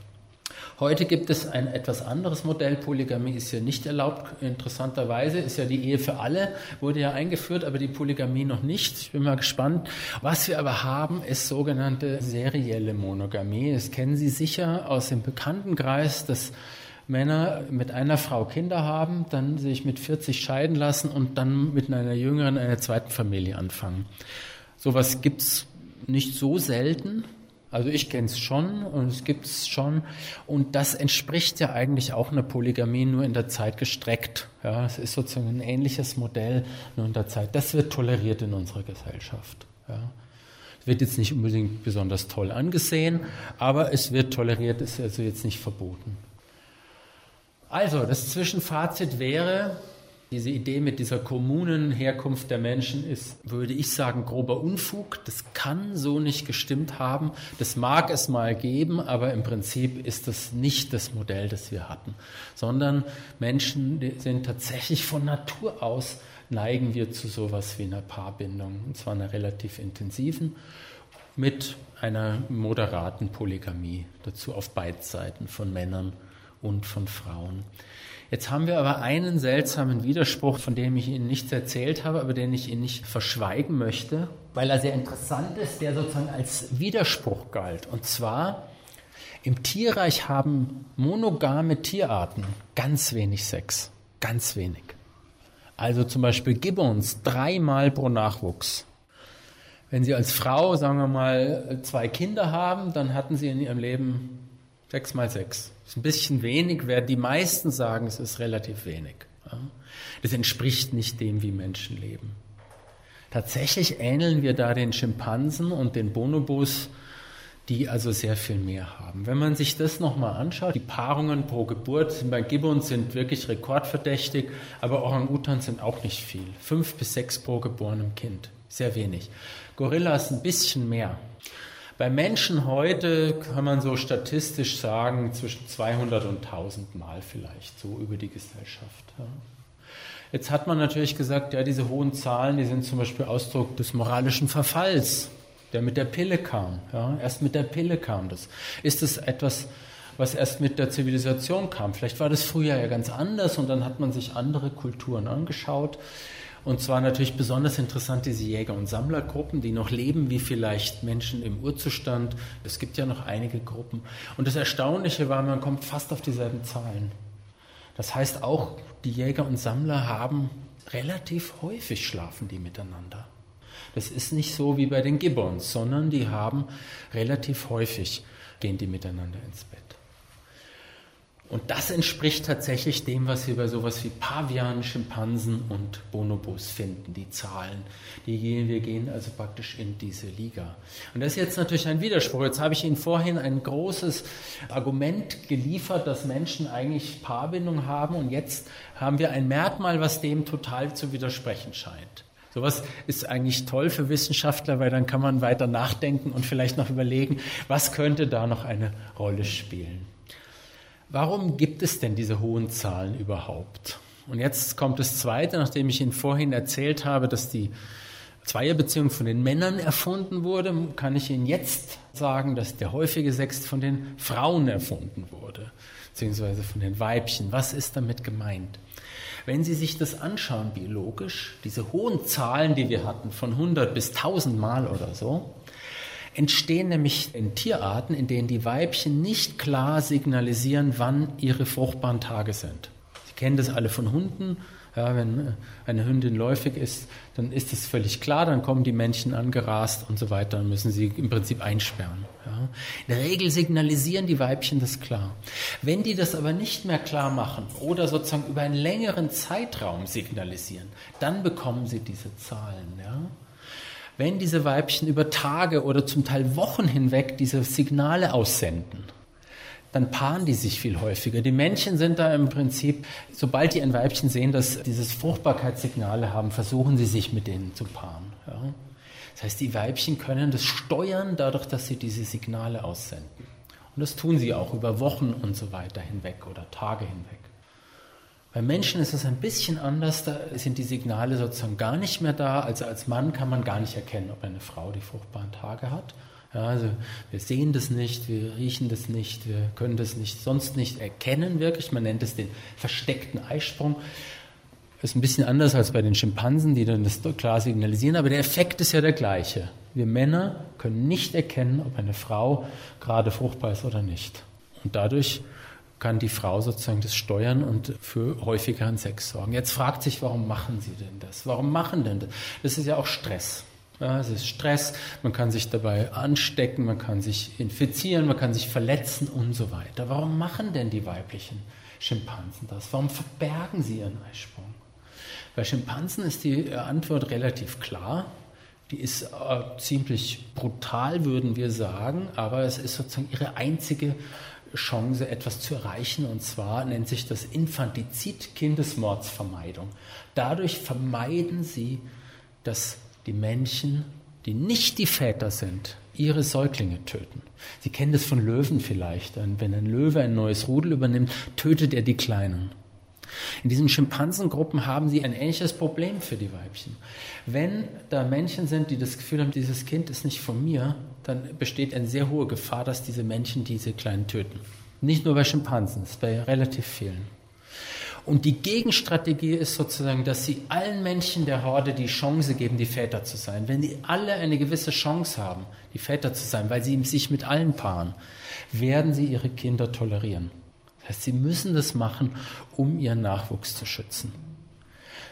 Heute gibt es ein etwas anderes Modell. Polygamie ist ja nicht erlaubt. Interessanterweise ist ja die Ehe für alle, wurde ja eingeführt, aber die Polygamie noch nicht. Ich bin mal gespannt. Was wir aber haben, ist sogenannte serielle Monogamie. Das kennen Sie sicher aus dem Bekanntenkreis, dass Männer mit einer Frau Kinder haben, dann sich mit 40 scheiden lassen und dann mit einer jüngeren, einer zweiten Familie anfangen. Sowas gibt's nicht so selten. Also ich kenne es schon und es gibt es schon. Und das entspricht ja eigentlich auch einer Polygamie, nur in der Zeit gestreckt. Ja, es ist sozusagen ein ähnliches Modell, nur in der Zeit. Das wird toleriert in unserer Gesellschaft. Ja. Es wird jetzt nicht unbedingt besonders toll angesehen, aber es wird toleriert, ist also jetzt nicht verboten. Also, das Zwischenfazit wäre, diese Idee mit dieser kommunen Herkunft der Menschen ist, würde ich sagen, grober Unfug. Das kann so nicht gestimmt haben. Das mag es mal geben, aber im Prinzip ist das nicht das Modell, das wir hatten, sondern Menschen sind tatsächlich von Natur aus neigen wir zu sowas wie einer Paarbindung, und zwar einer relativ intensiven, mit einer moderaten Polygamie dazu auf beiden Seiten von Männern und von Frauen. Jetzt haben wir aber einen seltsamen Widerspruch, von dem ich Ihnen nichts erzählt habe, aber den ich Ihnen nicht verschweigen möchte, weil er sehr interessant ist, der sozusagen als Widerspruch galt. Und zwar, im Tierreich haben monogame Tierarten ganz wenig Sex. Ganz wenig. Also zum Beispiel Gibbons dreimal pro Nachwuchs. Wenn Sie als Frau, sagen wir mal, zwei Kinder haben, dann hatten Sie in Ihrem Leben sechs mal sechs. Das ist ein bisschen wenig, wer die meisten sagen, es ist relativ wenig. Das entspricht nicht dem, wie Menschen leben. Tatsächlich ähneln wir da den Schimpansen und den Bonobos, die also sehr viel mehr haben. Wenn man sich das nochmal anschaut, die Paarungen pro Geburt bei Gibbons sind wirklich rekordverdächtig, aber Orang-Utans sind auch nicht viel. Fünf bis sechs pro geborenem Kind, sehr wenig. Gorillas ein bisschen mehr. Bei Menschen heute kann man so statistisch sagen, zwischen 200 und 1000 Mal vielleicht, so über die Gesellschaft. Ja. Jetzt hat man natürlich gesagt, ja, diese hohen Zahlen, die sind zum Beispiel Ausdruck des moralischen Verfalls, der mit der Pille kam. Ja. Erst mit der Pille kam das. Ist es etwas, was erst mit der Zivilisation kam? Vielleicht war das früher ja ganz anders und dann hat man sich andere Kulturen angeschaut. Und zwar natürlich besonders interessant diese Jäger- und Sammlergruppen, die noch leben wie vielleicht Menschen im Urzustand. Es gibt ja noch einige Gruppen. Und das Erstaunliche war, man kommt fast auf dieselben Zahlen. Das heißt auch, die Jäger und Sammler haben relativ häufig schlafen die miteinander. Das ist nicht so wie bei den Gibbons, sondern die haben relativ häufig gehen die miteinander ins Bett. Und das entspricht tatsächlich dem, was wir bei sowas wie Pavian, Schimpansen und Bonobos finden, die Zahlen. Die gehen, wir gehen also praktisch in diese Liga. Und das ist jetzt natürlich ein Widerspruch. Jetzt habe ich Ihnen vorhin ein großes Argument geliefert, dass Menschen eigentlich Paarbindung haben und jetzt haben wir ein Merkmal, was dem total zu widersprechen scheint. Sowas ist eigentlich toll für Wissenschaftler, weil dann kann man weiter nachdenken und vielleicht noch überlegen, was könnte da noch eine Rolle spielen. Warum gibt es denn diese hohen Zahlen überhaupt? Und jetzt kommt das Zweite, nachdem ich Ihnen vorhin erzählt habe, dass die Zweierbeziehung von den Männern erfunden wurde, kann ich Ihnen jetzt sagen, dass der häufige Sex von den Frauen erfunden wurde, beziehungsweise von den Weibchen. Was ist damit gemeint? Wenn Sie sich das anschauen biologisch, diese hohen Zahlen, die wir hatten, von 100 bis 1000 Mal oder so, entstehen nämlich in Tierarten, in denen die Weibchen nicht klar signalisieren, wann ihre fruchtbaren Tage sind. Sie kennen das alle von Hunden. Ja, wenn eine Hündin läufig ist, dann ist es völlig klar, dann kommen die Männchen angerast und so weiter und müssen sie im Prinzip einsperren. Ja. In der Regel signalisieren die Weibchen das klar. Wenn die das aber nicht mehr klar machen oder sozusagen über einen längeren Zeitraum signalisieren, dann bekommen sie diese Zahlen. Ja. Wenn diese Weibchen über Tage oder zum Teil Wochen hinweg diese Signale aussenden, dann paaren die sich viel häufiger. Die Männchen sind da im Prinzip, sobald die ein Weibchen sehen, dass dieses Fruchtbarkeitssignale haben, versuchen sie sich mit denen zu paaren. Ja. Das heißt, die Weibchen können das steuern dadurch, dass sie diese Signale aussenden. Und das tun sie auch über Wochen und so weiter hinweg oder Tage hinweg. Bei Menschen ist es ein bisschen anders, da sind die Signale sozusagen gar nicht mehr da. Also als Mann kann man gar nicht erkennen, ob eine Frau die fruchtbaren Tage hat. Ja, also wir sehen das nicht, wir riechen das nicht, wir können das nicht sonst nicht erkennen wirklich. Man nennt es den versteckten Eisprung. Ist ein bisschen anders als bei den Schimpansen, die dann das klar signalisieren, aber der Effekt ist ja der gleiche. Wir Männer können nicht erkennen, ob eine Frau gerade fruchtbar ist oder nicht. Und dadurch kann die Frau sozusagen das steuern und für häufigeren Sex sorgen. Jetzt fragt sich, warum machen sie denn das? Warum machen denn das? Das ist ja auch Stress. Ja, es ist Stress, man kann sich dabei anstecken, man kann sich infizieren, man kann sich verletzen und so weiter. Warum machen denn die weiblichen Schimpansen das? Warum verbergen sie ihren Eisprung? Bei Schimpansen ist die Antwort relativ klar. Die ist äh, ziemlich brutal, würden wir sagen, aber es ist sozusagen ihre einzige Chance, etwas zu erreichen. Und zwar nennt sich das Infantizid, Kindesmordsvermeidung. Dadurch vermeiden sie, dass die Männchen, die nicht die Väter sind, ihre Säuglinge töten. Sie kennen das von Löwen vielleicht. Wenn ein Löwe ein neues Rudel übernimmt, tötet er die Kleinen. In diesen Schimpansengruppen haben sie ein ähnliches Problem für die Weibchen. Wenn da Männchen sind, die das Gefühl haben, dieses Kind ist nicht von mir, dann besteht eine sehr hohe Gefahr, dass diese Männchen diese Kleinen töten. Nicht nur bei Schimpansen, es ist bei relativ vielen. Und die Gegenstrategie ist sozusagen, dass sie allen Männchen der Horde die Chance geben, die Väter zu sein. Wenn die alle eine gewisse Chance haben, die Väter zu sein, weil sie sich mit allen paaren, werden sie ihre Kinder tolerieren. Das heißt, sie müssen das machen, um ihren Nachwuchs zu schützen.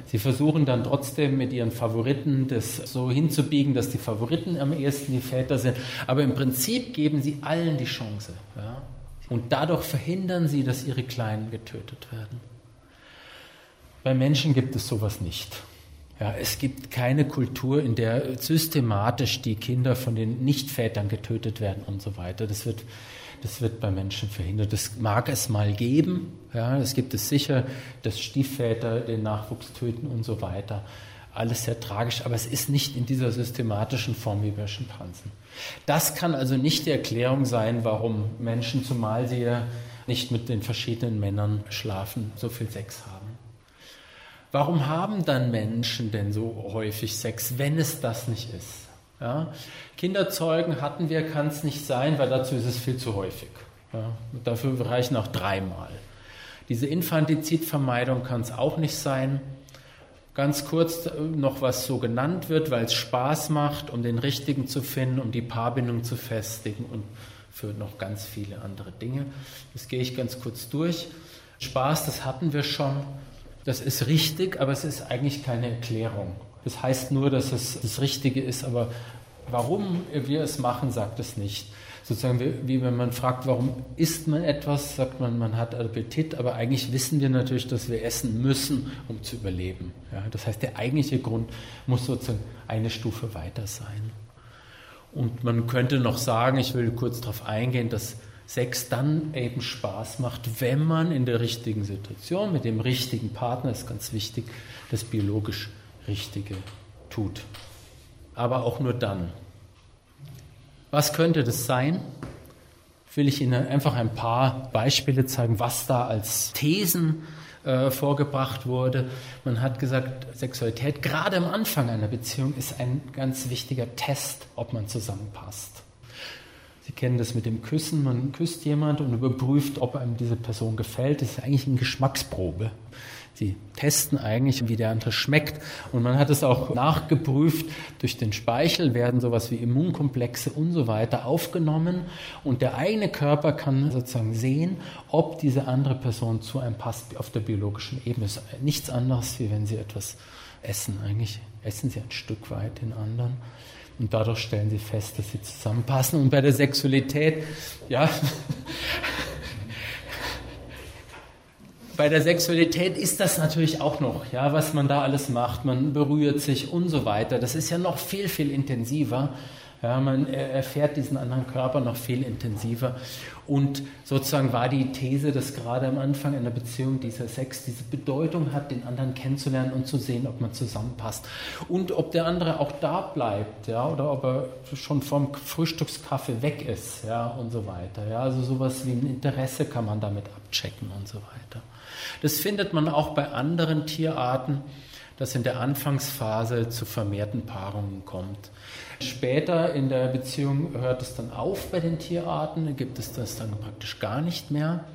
Sie versuchen dann trotzdem mit ihren Favoriten das so hinzubiegen, dass die Favoriten am ehesten die Väter sind. Aber im Prinzip geben sie allen die Chance. Ja? Und dadurch verhindern sie, dass ihre Kleinen getötet werden. Bei Menschen gibt es sowas nicht. Ja, es gibt keine Kultur, in der systematisch die Kinder von den Nichtvätern getötet werden und so weiter. Das wird das wird bei Menschen verhindert. Das mag es mal geben, ja, es gibt es sicher, dass Stiefväter den Nachwuchs töten und so weiter. Alles sehr tragisch, aber es ist nicht in dieser systematischen Form wie bei Schimpansen. Das kann also nicht die Erklärung sein, warum Menschen, zumal sie ja nicht mit den verschiedenen Männern schlafen, so viel Sex haben. Warum haben dann Menschen denn so häufig Sex, wenn es das nicht ist? Ja? Kinderzeugen hatten wir, kann es nicht sein, weil dazu ist es viel zu häufig. Ja? Dafür reichen auch dreimal. Diese Infantizidvermeidung kann es auch nicht sein. Ganz kurz äh, noch, was so genannt wird, weil es Spaß macht, um den Richtigen zu finden, um die Paarbindung zu festigen und für noch ganz viele andere Dinge. Das gehe ich ganz kurz durch. Spaß, das hatten wir schon. Das ist richtig, aber es ist eigentlich keine Erklärung. Das heißt nur, dass es das Richtige ist, aber warum wir es machen, sagt es nicht. Sozusagen wie, wenn man fragt, warum isst man etwas, sagt man, man hat Appetit, aber eigentlich wissen wir natürlich, dass wir essen müssen, um zu überleben. Ja, das heißt, der eigentliche Grund muss sozusagen eine Stufe weiter sein. Und man könnte noch sagen, ich will kurz darauf eingehen, dass Sex dann eben Spaß macht, wenn man in der richtigen Situation mit dem richtigen Partner, ist ganz wichtig, das biologisch Richtige tut. Aber auch nur dann. Was könnte das sein? Will ich Ihnen einfach ein paar Beispiele zeigen, was da als Thesen äh, vorgebracht wurde. Man hat gesagt, Sexualität gerade am Anfang einer Beziehung ist ein ganz wichtiger Test, ob man zusammenpasst. Sie kennen das mit dem Küssen. Man küsst jemand und überprüft, ob einem diese Person gefällt. Das ist eigentlich eine Geschmacksprobe. Sie testen eigentlich, wie der andere schmeckt. Und man hat es auch nachgeprüft. Durch den Speichel werden sowas wie Immunkomplexe und so weiter aufgenommen. Und der eigene Körper kann sozusagen sehen, ob diese andere Person zu einem passt auf der biologischen Ebene. Ist nichts anderes, wie wenn Sie etwas essen. Eigentlich essen Sie ein Stück weit den anderen. Und dadurch stellen Sie fest, dass Sie zusammenpassen. Und bei der Sexualität, ja, bei der Sexualität ist das natürlich auch noch, ja, was man da alles macht. Man berührt sich und so weiter. Das ist ja noch viel, viel intensiver. Ja, man erfährt diesen anderen Körper noch viel intensiver. Und sozusagen war die These, dass gerade am Anfang einer Beziehung dieser Sex diese Bedeutung hat, den anderen kennenzulernen und zu sehen, ob man zusammenpasst. Und ob der andere auch da bleibt, ja, oder ob er schon vom Frühstückskaffee weg ist, ja, und so weiter. Ja, also sowas wie ein Interesse kann man damit abchecken und so weiter. Das findet man auch bei anderen Tierarten dass in der Anfangsphase zu vermehrten Paarungen kommt. Später in der Beziehung hört es dann auf bei den Tierarten, gibt es das dann praktisch gar nicht mehr.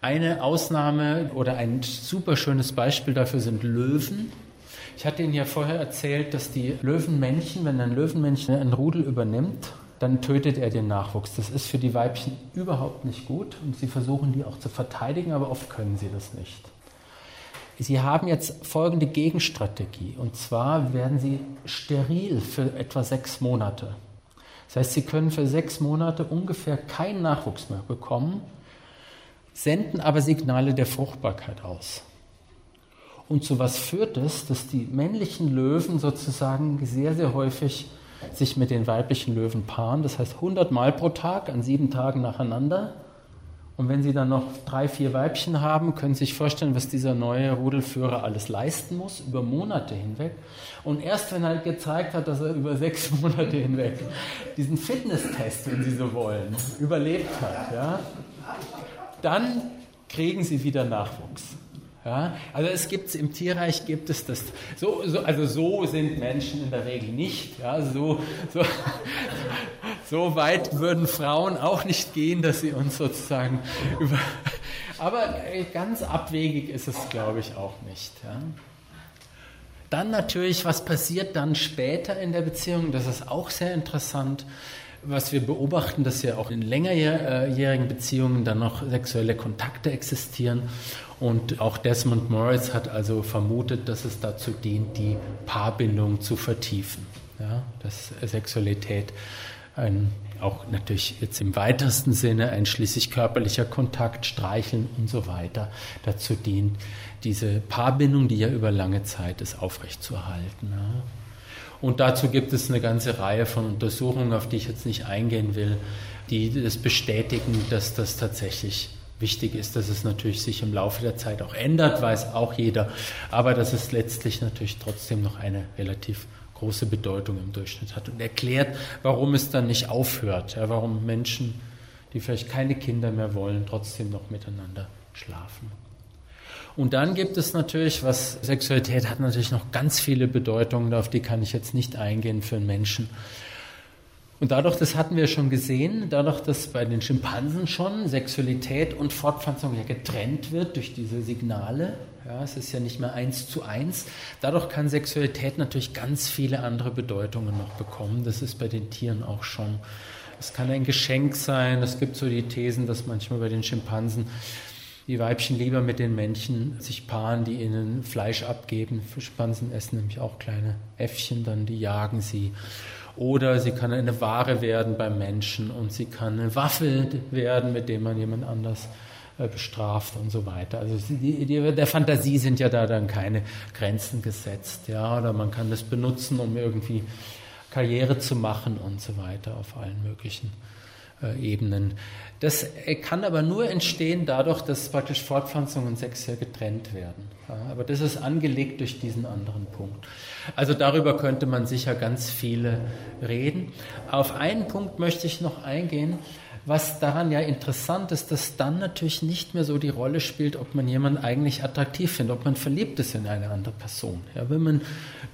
Eine Ausnahme oder ein super schönes Beispiel dafür sind Löwen. Ich hatte Ihnen ja vorher erzählt, dass die Löwenmännchen, wenn ein Löwenmännchen ein Rudel übernimmt, dann tötet er den Nachwuchs. Das ist für die Weibchen überhaupt nicht gut und sie versuchen die auch zu verteidigen, aber oft können sie das nicht. Sie haben jetzt folgende Gegenstrategie. Und zwar werden Sie steril für etwa sechs Monate. Das heißt, Sie können für sechs Monate ungefähr keinen Nachwuchs mehr bekommen, senden aber Signale der Fruchtbarkeit aus. Und zu was führt es, dass die männlichen Löwen sozusagen sehr, sehr häufig sich mit den weiblichen Löwen paaren. Das heißt 100 Mal pro Tag an sieben Tagen nacheinander und wenn Sie dann noch drei, vier Weibchen haben, können Sie sich vorstellen, was dieser neue Rudelführer alles leisten muss, über Monate hinweg. Und erst wenn er gezeigt hat, dass er über sechs Monate hinweg diesen Fitnesstest, wenn Sie so wollen, überlebt hat, ja, dann kriegen Sie wieder Nachwuchs. Ja, also es gibt im Tierreich gibt es das. So, so, also so sind Menschen in der Regel nicht. Ja, so, so, so weit würden Frauen auch nicht gehen, dass sie uns sozusagen über. Aber ganz abwegig ist es, glaube ich, auch nicht. Ja. Dann natürlich, was passiert dann später in der Beziehung? Das ist auch sehr interessant was wir beobachten, dass ja auch in längerjährigen Beziehungen dann noch sexuelle Kontakte existieren. Und auch Desmond Morris hat also vermutet, dass es dazu dient, die Paarbindung zu vertiefen. Ja, dass Sexualität ein, auch natürlich jetzt im weitesten Sinne einschließlich körperlicher Kontakt, Streicheln und so weiter dazu dient, diese Paarbindung, die ja über lange Zeit ist, aufrechtzuerhalten. Ja. Und dazu gibt es eine ganze Reihe von Untersuchungen, auf die ich jetzt nicht eingehen will, die das bestätigen, dass das tatsächlich wichtig ist, dass es natürlich sich im Laufe der Zeit auch ändert, weiß auch jeder, aber dass es letztlich natürlich trotzdem noch eine relativ große Bedeutung im Durchschnitt hat und erklärt, warum es dann nicht aufhört, ja, warum Menschen, die vielleicht keine Kinder mehr wollen, trotzdem noch miteinander schlafen. Und dann gibt es natürlich, was Sexualität hat natürlich noch ganz viele Bedeutungen, auf die kann ich jetzt nicht eingehen für einen Menschen. Und dadurch, das hatten wir schon gesehen, dadurch, dass bei den Schimpansen schon Sexualität und Fortpflanzung ja getrennt wird durch diese Signale, ja, es ist ja nicht mehr eins zu eins, dadurch kann Sexualität natürlich ganz viele andere Bedeutungen noch bekommen. Das ist bei den Tieren auch schon. Es kann ein Geschenk sein. Es gibt so die Thesen, dass manchmal bei den Schimpansen die Weibchen lieber mit den Männchen sich paaren, die ihnen Fleisch abgeben. Fischpansen essen nämlich auch kleine Äffchen, dann die jagen sie. Oder sie kann eine Ware werden beim Menschen und sie kann eine Waffe werden, mit dem man jemand anders äh, bestraft und so weiter. Also die, die, der Fantasie sind ja da dann keine Grenzen gesetzt. Ja? Oder man kann das benutzen, um irgendwie Karriere zu machen und so weiter auf allen möglichen Ebenen. Das äh, kann aber nur entstehen dadurch, dass praktisch Fortpflanzung und Sex ja getrennt werden. aber das ist angelegt durch diesen anderen Punkt. Also darüber könnte man sicher ganz viele reden. Auf einen Punkt möchte ich noch eingehen, was daran ja interessant ist, dass dann natürlich nicht mehr so die Rolle spielt, ob man jemanden eigentlich attraktiv findet, ob man verliebt ist in eine andere Person. Ja, wenn man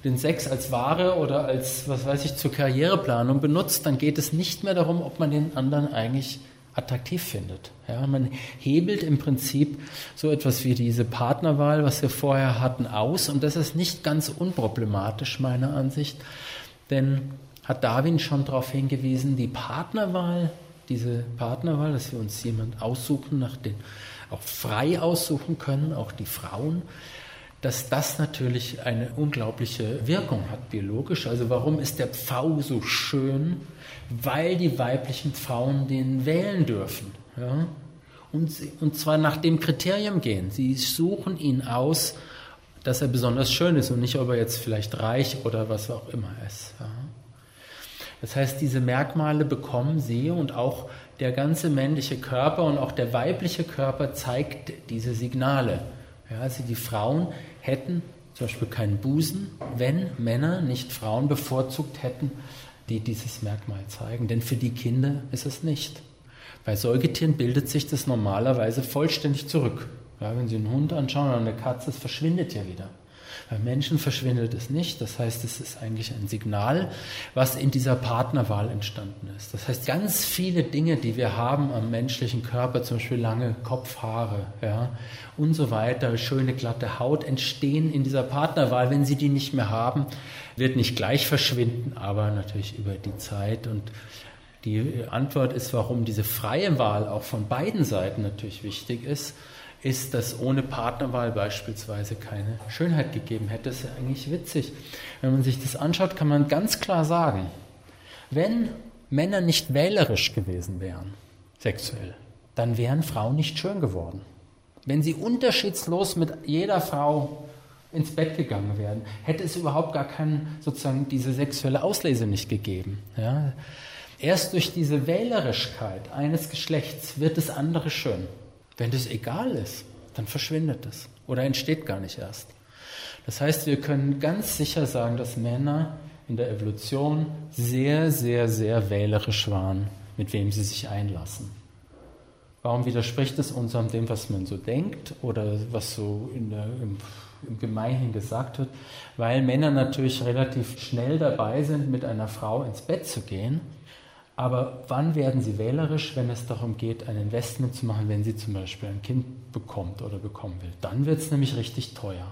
den Sex als Ware oder als, was weiß ich, zur Karriereplanung benutzt, dann geht es nicht mehr darum, ob man den anderen eigentlich attraktiv findet. Ja, man hebelt im Prinzip so etwas wie diese Partnerwahl, was wir vorher hatten, aus und das ist nicht ganz unproblematisch meiner Ansicht, denn hat Darwin schon darauf hingewiesen, die Partnerwahl, diese Partnerwahl, dass wir uns jemand aussuchen, nach den auch frei aussuchen können, auch die Frauen, dass das natürlich eine unglaubliche Wirkung hat biologisch. Also warum ist der Pfau so schön? Weil die weiblichen Pfauen den wählen dürfen. Ja? Und, und zwar nach dem Kriterium gehen. Sie suchen ihn aus, dass er besonders schön ist und nicht, ob er jetzt vielleicht reich oder was auch immer ist. Ja? Das heißt, diese Merkmale bekommen sie und auch der ganze männliche Körper und auch der weibliche Körper zeigt diese Signale. Ja, also die Frauen hätten zum Beispiel keinen Busen, wenn Männer nicht Frauen bevorzugt hätten, die dieses Merkmal zeigen. Denn für die Kinder ist es nicht. Bei Säugetieren bildet sich das normalerweise vollständig zurück. Ja, wenn Sie einen Hund anschauen oder eine Katze, es verschwindet ja wieder. Bei Menschen verschwindet es nicht. Das heißt, es ist eigentlich ein Signal, was in dieser Partnerwahl entstanden ist. Das heißt, ganz viele Dinge, die wir haben am menschlichen Körper, zum Beispiel lange Kopfhaare ja, und so weiter, schöne glatte Haut, entstehen in dieser Partnerwahl. Wenn Sie die nicht mehr haben, wird nicht gleich verschwinden, aber natürlich über die Zeit. Und die Antwort ist, warum diese freie Wahl auch von beiden Seiten natürlich wichtig ist ist, dass ohne Partnerwahl beispielsweise keine Schönheit gegeben hätte. Das ist eigentlich witzig. Wenn man sich das anschaut, kann man ganz klar sagen, wenn Männer nicht wählerisch gewesen wären, sexuell, dann wären Frauen nicht schön geworden. Wenn sie unterschiedslos mit jeder Frau ins Bett gegangen wären, hätte es überhaupt gar keinen, sozusagen diese sexuelle Auslese nicht gegeben. Ja? Erst durch diese Wählerischkeit eines Geschlechts wird das andere schön. Wenn das egal ist, dann verschwindet es oder entsteht gar nicht erst. Das heißt, wir können ganz sicher sagen, dass Männer in der Evolution sehr, sehr, sehr wählerisch waren, mit wem sie sich einlassen. Warum widerspricht es unserem dem, was man so denkt oder was so der, im, im Gemeinhin gesagt wird? Weil Männer natürlich relativ schnell dabei sind, mit einer Frau ins Bett zu gehen aber wann werden Sie wählerisch, wenn es darum geht, ein Investment zu machen, wenn sie zum Beispiel ein Kind bekommt oder bekommen will? Dann wird es nämlich richtig teuer.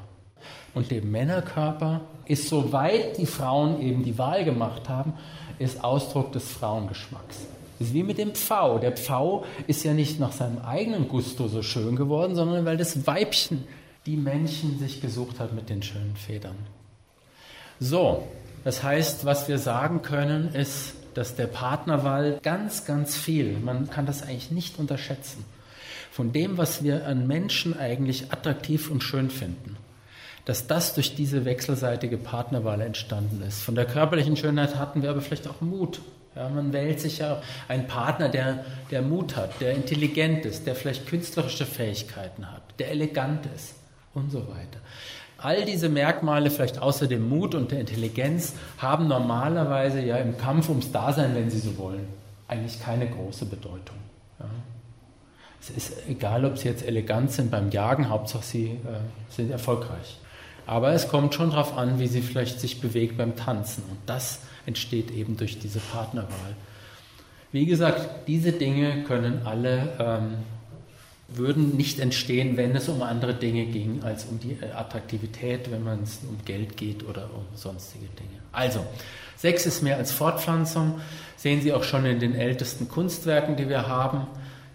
Und der Männerkörper ist, soweit die Frauen eben die Wahl gemacht haben, ist Ausdruck des Frauengeschmacks. Das ist wie mit dem Pfau. Der Pfau ist ja nicht nach seinem eigenen Gusto so schön geworden, sondern weil das Weibchen die Männchen sich gesucht hat mit den schönen Federn. So, das heißt, was wir sagen können, ist, dass der Partnerwahl ganz, ganz viel, man kann das eigentlich nicht unterschätzen, von dem, was wir an Menschen eigentlich attraktiv und schön finden, dass das durch diese wechselseitige Partnerwahl entstanden ist. Von der körperlichen Schönheit hatten wir aber vielleicht auch Mut. Ja, man wählt sich ja einen Partner, der, der Mut hat, der intelligent ist, der vielleicht künstlerische Fähigkeiten hat, der elegant ist und so weiter. All diese Merkmale, vielleicht außer dem Mut und der Intelligenz, haben normalerweise ja im Kampf ums Dasein, wenn Sie so wollen, eigentlich keine große Bedeutung. Ja. Es ist egal, ob Sie jetzt elegant sind beim Jagen, Hauptsache Sie äh, sind erfolgreich. Aber es kommt schon darauf an, wie Sie vielleicht sich bewegt beim Tanzen. Und das entsteht eben durch diese Partnerwahl. Wie gesagt, diese Dinge können alle ähm, würden nicht entstehen, wenn es um andere Dinge ging als um die äh, Attraktivität, wenn man es um Geld geht oder um sonstige Dinge. Also, Sex ist mehr als Fortpflanzung. Sehen Sie auch schon in den ältesten Kunstwerken, die wir haben.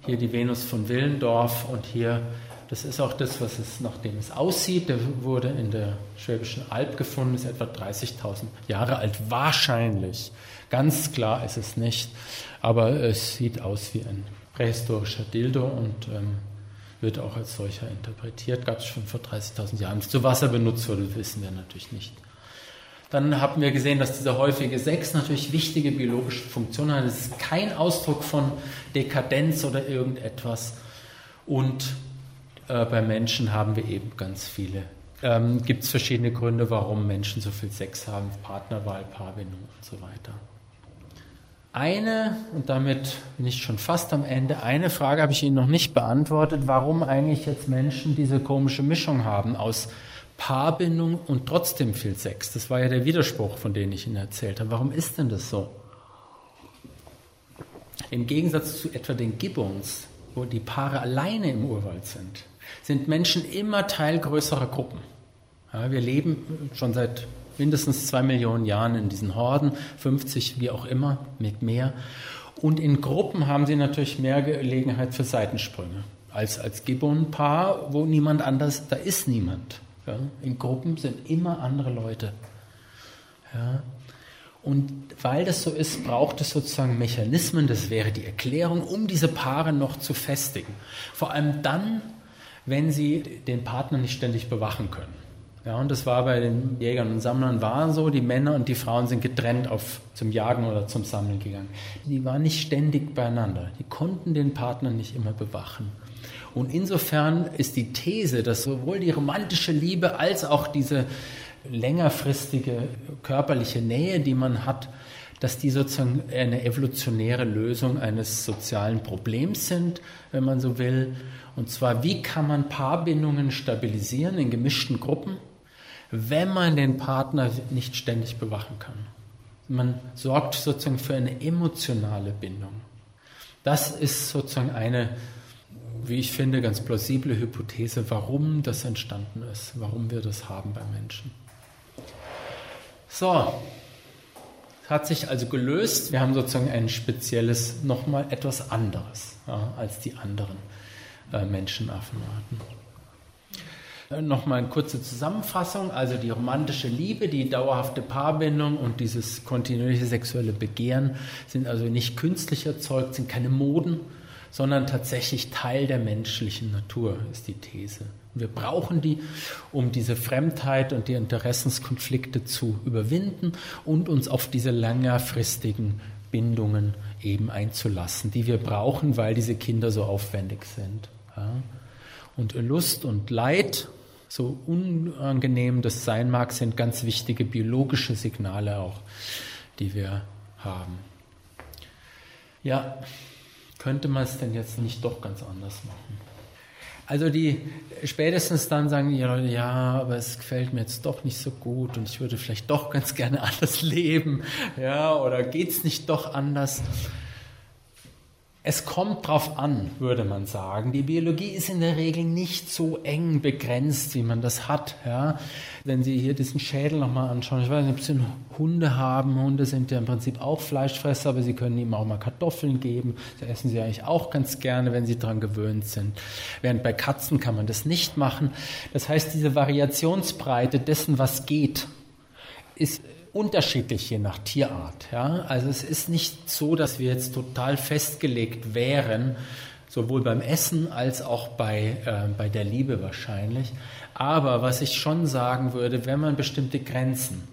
Hier die Venus von Willendorf und hier, das ist auch das, was es, nachdem es aussieht, der wurde in der Schwäbischen Alb gefunden, ist etwa 30.000 Jahre alt, wahrscheinlich. Ganz klar ist es nicht, aber es sieht aus wie ein prähistorischer Dildo und ähm, wird auch als solcher interpretiert. Gab es schon vor 30.000 Jahren. Zu Wasser benutzt wurde, wissen wir natürlich nicht. Dann haben wir gesehen, dass dieser häufige Sex natürlich wichtige biologische Funktionen hat. Es ist kein Ausdruck von Dekadenz oder irgendetwas. Und äh, bei Menschen haben wir eben ganz viele. Ähm, Gibt es verschiedene Gründe, warum Menschen so viel Sex haben, Partnerwahl, Paarbindung und so weiter. Eine, und damit bin ich schon fast am Ende, eine Frage habe ich Ihnen noch nicht beantwortet, warum eigentlich jetzt Menschen diese komische Mischung haben aus Paarbindung und trotzdem viel Sex. Das war ja der Widerspruch, von dem ich Ihnen erzählt habe. Warum ist denn das so? Im Gegensatz zu etwa den Gibbons, wo die Paare alleine im Urwald sind, sind Menschen immer Teil größerer Gruppen. Ja, wir leben schon seit mindestens zwei Millionen Jahren in diesen Horden, 50 wie auch immer, mit mehr. Und in Gruppen haben sie natürlich mehr Gelegenheit für Seitensprünge als als Gibbon-Paar, wo niemand anders, da ist niemand. Ja. In Gruppen sind immer andere Leute. Ja. Und weil das so ist, braucht es sozusagen Mechanismen, das wäre die Erklärung, um diese Paare noch zu festigen. Vor allem dann, wenn sie den Partner nicht ständig bewachen können. Ja, und das war bei den Jägern und Sammlern war so, die Männer und die Frauen sind getrennt auf, zum Jagen oder zum Sammeln gegangen. Die waren nicht ständig beieinander. Die konnten den Partner nicht immer bewachen. Und insofern ist die These, dass sowohl die romantische Liebe als auch diese längerfristige körperliche Nähe, die man hat, dass die sozusagen eine evolutionäre Lösung eines sozialen Problems sind, wenn man so will. Und zwar, wie kann man Paarbindungen stabilisieren in gemischten Gruppen, wenn man den Partner nicht ständig bewachen kann. Man sorgt sozusagen für eine emotionale Bindung. Das ist sozusagen eine, wie ich finde, ganz plausible Hypothese, warum das entstanden ist, warum wir das haben bei Menschen. So, hat sich also gelöst. Wir haben sozusagen ein spezielles, nochmal etwas anderes ja, als die anderen äh, Menschenaffenarten. Nochmal eine kurze Zusammenfassung. Also die romantische Liebe, die dauerhafte Paarbindung und dieses kontinuierliche sexuelle Begehren sind also nicht künstlich erzeugt, sind keine Moden, sondern tatsächlich Teil der menschlichen Natur, ist die These. Wir brauchen die, um diese Fremdheit und die Interessenskonflikte zu überwinden und uns auf diese längerfristigen Bindungen eben einzulassen, die wir brauchen, weil diese Kinder so aufwendig sind. Ja. Und Lust und Leid, so unangenehm das sein mag, sind ganz wichtige biologische Signale auch, die wir haben. Ja, könnte man es denn jetzt nicht doch ganz anders machen? Also die spätestens dann sagen die Leute, ja, aber es gefällt mir jetzt doch nicht so gut und ich würde vielleicht doch ganz gerne anders leben, ja, oder geht's nicht doch anders? Es kommt drauf an, würde man sagen. Die Biologie ist in der Regel nicht so eng begrenzt, wie man das hat. Ja. Wenn Sie hier diesen Schädel nochmal anschauen, ich weiß nicht, ob Sie Hunde haben. Hunde sind ja im Prinzip auch Fleischfresser, aber Sie können ihm auch mal Kartoffeln geben. Das essen sie eigentlich auch ganz gerne, wenn sie daran gewöhnt sind. Während bei Katzen kann man das nicht machen. Das heißt, diese Variationsbreite dessen, was geht, ist unterschiedlich je nach Tierart. Ja? Also es ist nicht so, dass wir jetzt total festgelegt wären, sowohl beim Essen als auch bei, äh, bei der Liebe wahrscheinlich. Aber was ich schon sagen würde, wenn man bestimmte Grenzen,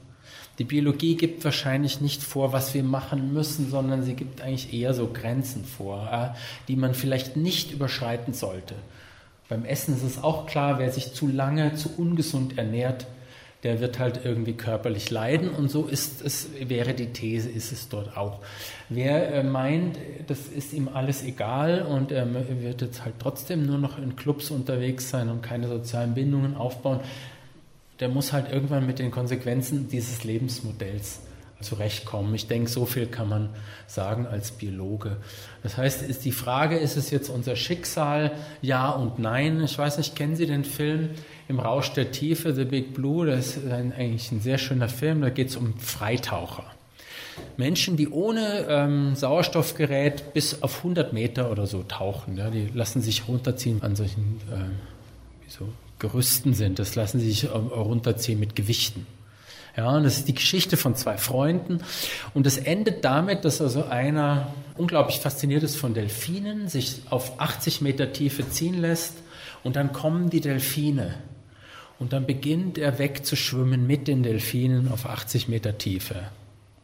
die Biologie gibt wahrscheinlich nicht vor, was wir machen müssen, sondern sie gibt eigentlich eher so Grenzen vor, äh, die man vielleicht nicht überschreiten sollte. Beim Essen ist es auch klar, wer sich zu lange, zu ungesund ernährt, der wird halt irgendwie körperlich leiden und so ist es, wäre die These, ist es dort auch. Wer äh, meint, das ist ihm alles egal und er wird jetzt halt trotzdem nur noch in Clubs unterwegs sein und keine sozialen Bindungen aufbauen, der muss halt irgendwann mit den Konsequenzen dieses Lebensmodells zurechtkommen. Ich denke, so viel kann man sagen als Biologe. Das heißt, ist die Frage, ist es jetzt unser Schicksal? Ja und nein. Ich weiß nicht, kennen Sie den Film Im Rausch der Tiefe, The Big Blue? Das ist ein, eigentlich ein sehr schöner Film. Da geht es um Freitaucher. Menschen, die ohne ähm, Sauerstoffgerät bis auf 100 Meter oder so tauchen. Ja, die lassen sich runterziehen an solchen äh, so Gerüsten sind. Das lassen sie sich äh, runterziehen mit Gewichten. Ja, und das ist die Geschichte von zwei Freunden. Und es endet damit, dass also einer unglaublich fasziniert ist von Delfinen, sich auf 80 Meter Tiefe ziehen lässt und dann kommen die Delfine. Und dann beginnt er wegzuschwimmen mit den Delfinen auf 80 Meter Tiefe.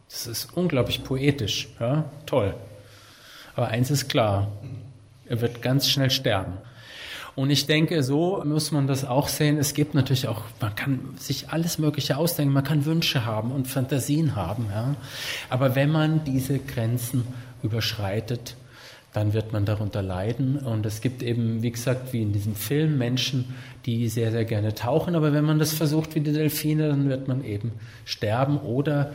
Das ist unglaublich poetisch. Ja? Toll. Aber eins ist klar, er wird ganz schnell sterben. Und ich denke, so muss man das auch sehen. Es gibt natürlich auch, man kann sich alles Mögliche ausdenken, man kann Wünsche haben und Fantasien haben. Ja. Aber wenn man diese Grenzen überschreitet, dann wird man darunter leiden. Und es gibt eben, wie gesagt, wie in diesem Film Menschen, die sehr, sehr gerne tauchen. Aber wenn man das versucht wie die Delfine, dann wird man eben sterben oder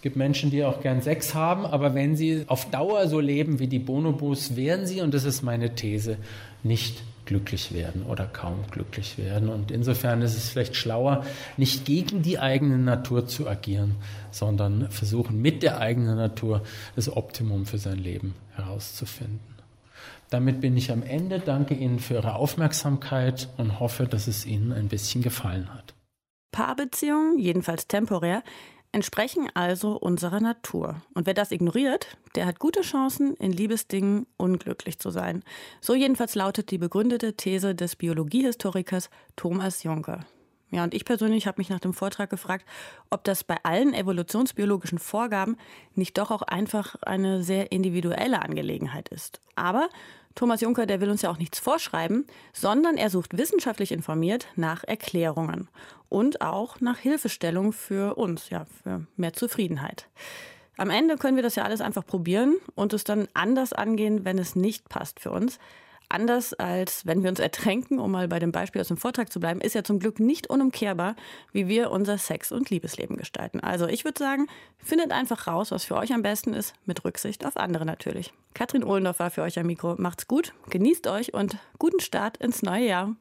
es gibt Menschen, die auch gern Sex haben, aber wenn sie auf Dauer so leben wie die Bonobos, werden sie, und das ist meine These, nicht glücklich werden oder kaum glücklich werden. Und insofern ist es vielleicht schlauer, nicht gegen die eigene Natur zu agieren, sondern versuchen mit der eigenen Natur das Optimum für sein Leben herauszufinden. Damit bin ich am Ende. Danke Ihnen für Ihre Aufmerksamkeit und hoffe, dass es Ihnen ein bisschen gefallen hat. Paarbeziehungen, jedenfalls temporär, entsprechen also unserer Natur. Und wer das ignoriert, der hat gute Chancen, in Liebesdingen unglücklich zu sein. So jedenfalls lautet die begründete These des Biologiehistorikers Thomas Juncker. Ja, und ich persönlich habe mich nach dem Vortrag gefragt, ob das bei allen evolutionsbiologischen Vorgaben nicht doch auch einfach eine sehr individuelle Angelegenheit ist. Aber Thomas Juncker, der will uns ja auch nichts vorschreiben, sondern er sucht wissenschaftlich informiert nach Erklärungen und auch nach Hilfestellung für uns, ja, für mehr Zufriedenheit. Am Ende können wir das ja alles einfach probieren und es dann anders angehen, wenn es nicht passt für uns. Anders als wenn wir uns ertränken, um mal bei dem Beispiel aus dem Vortrag zu bleiben, ist ja zum Glück nicht unumkehrbar, wie wir unser Sex- und Liebesleben gestalten. Also ich würde sagen, findet einfach raus, was für euch am besten ist, mit Rücksicht auf andere natürlich. Katrin Ohlendorf war für euch am Mikro. Macht's gut, genießt euch und guten Start ins neue Jahr.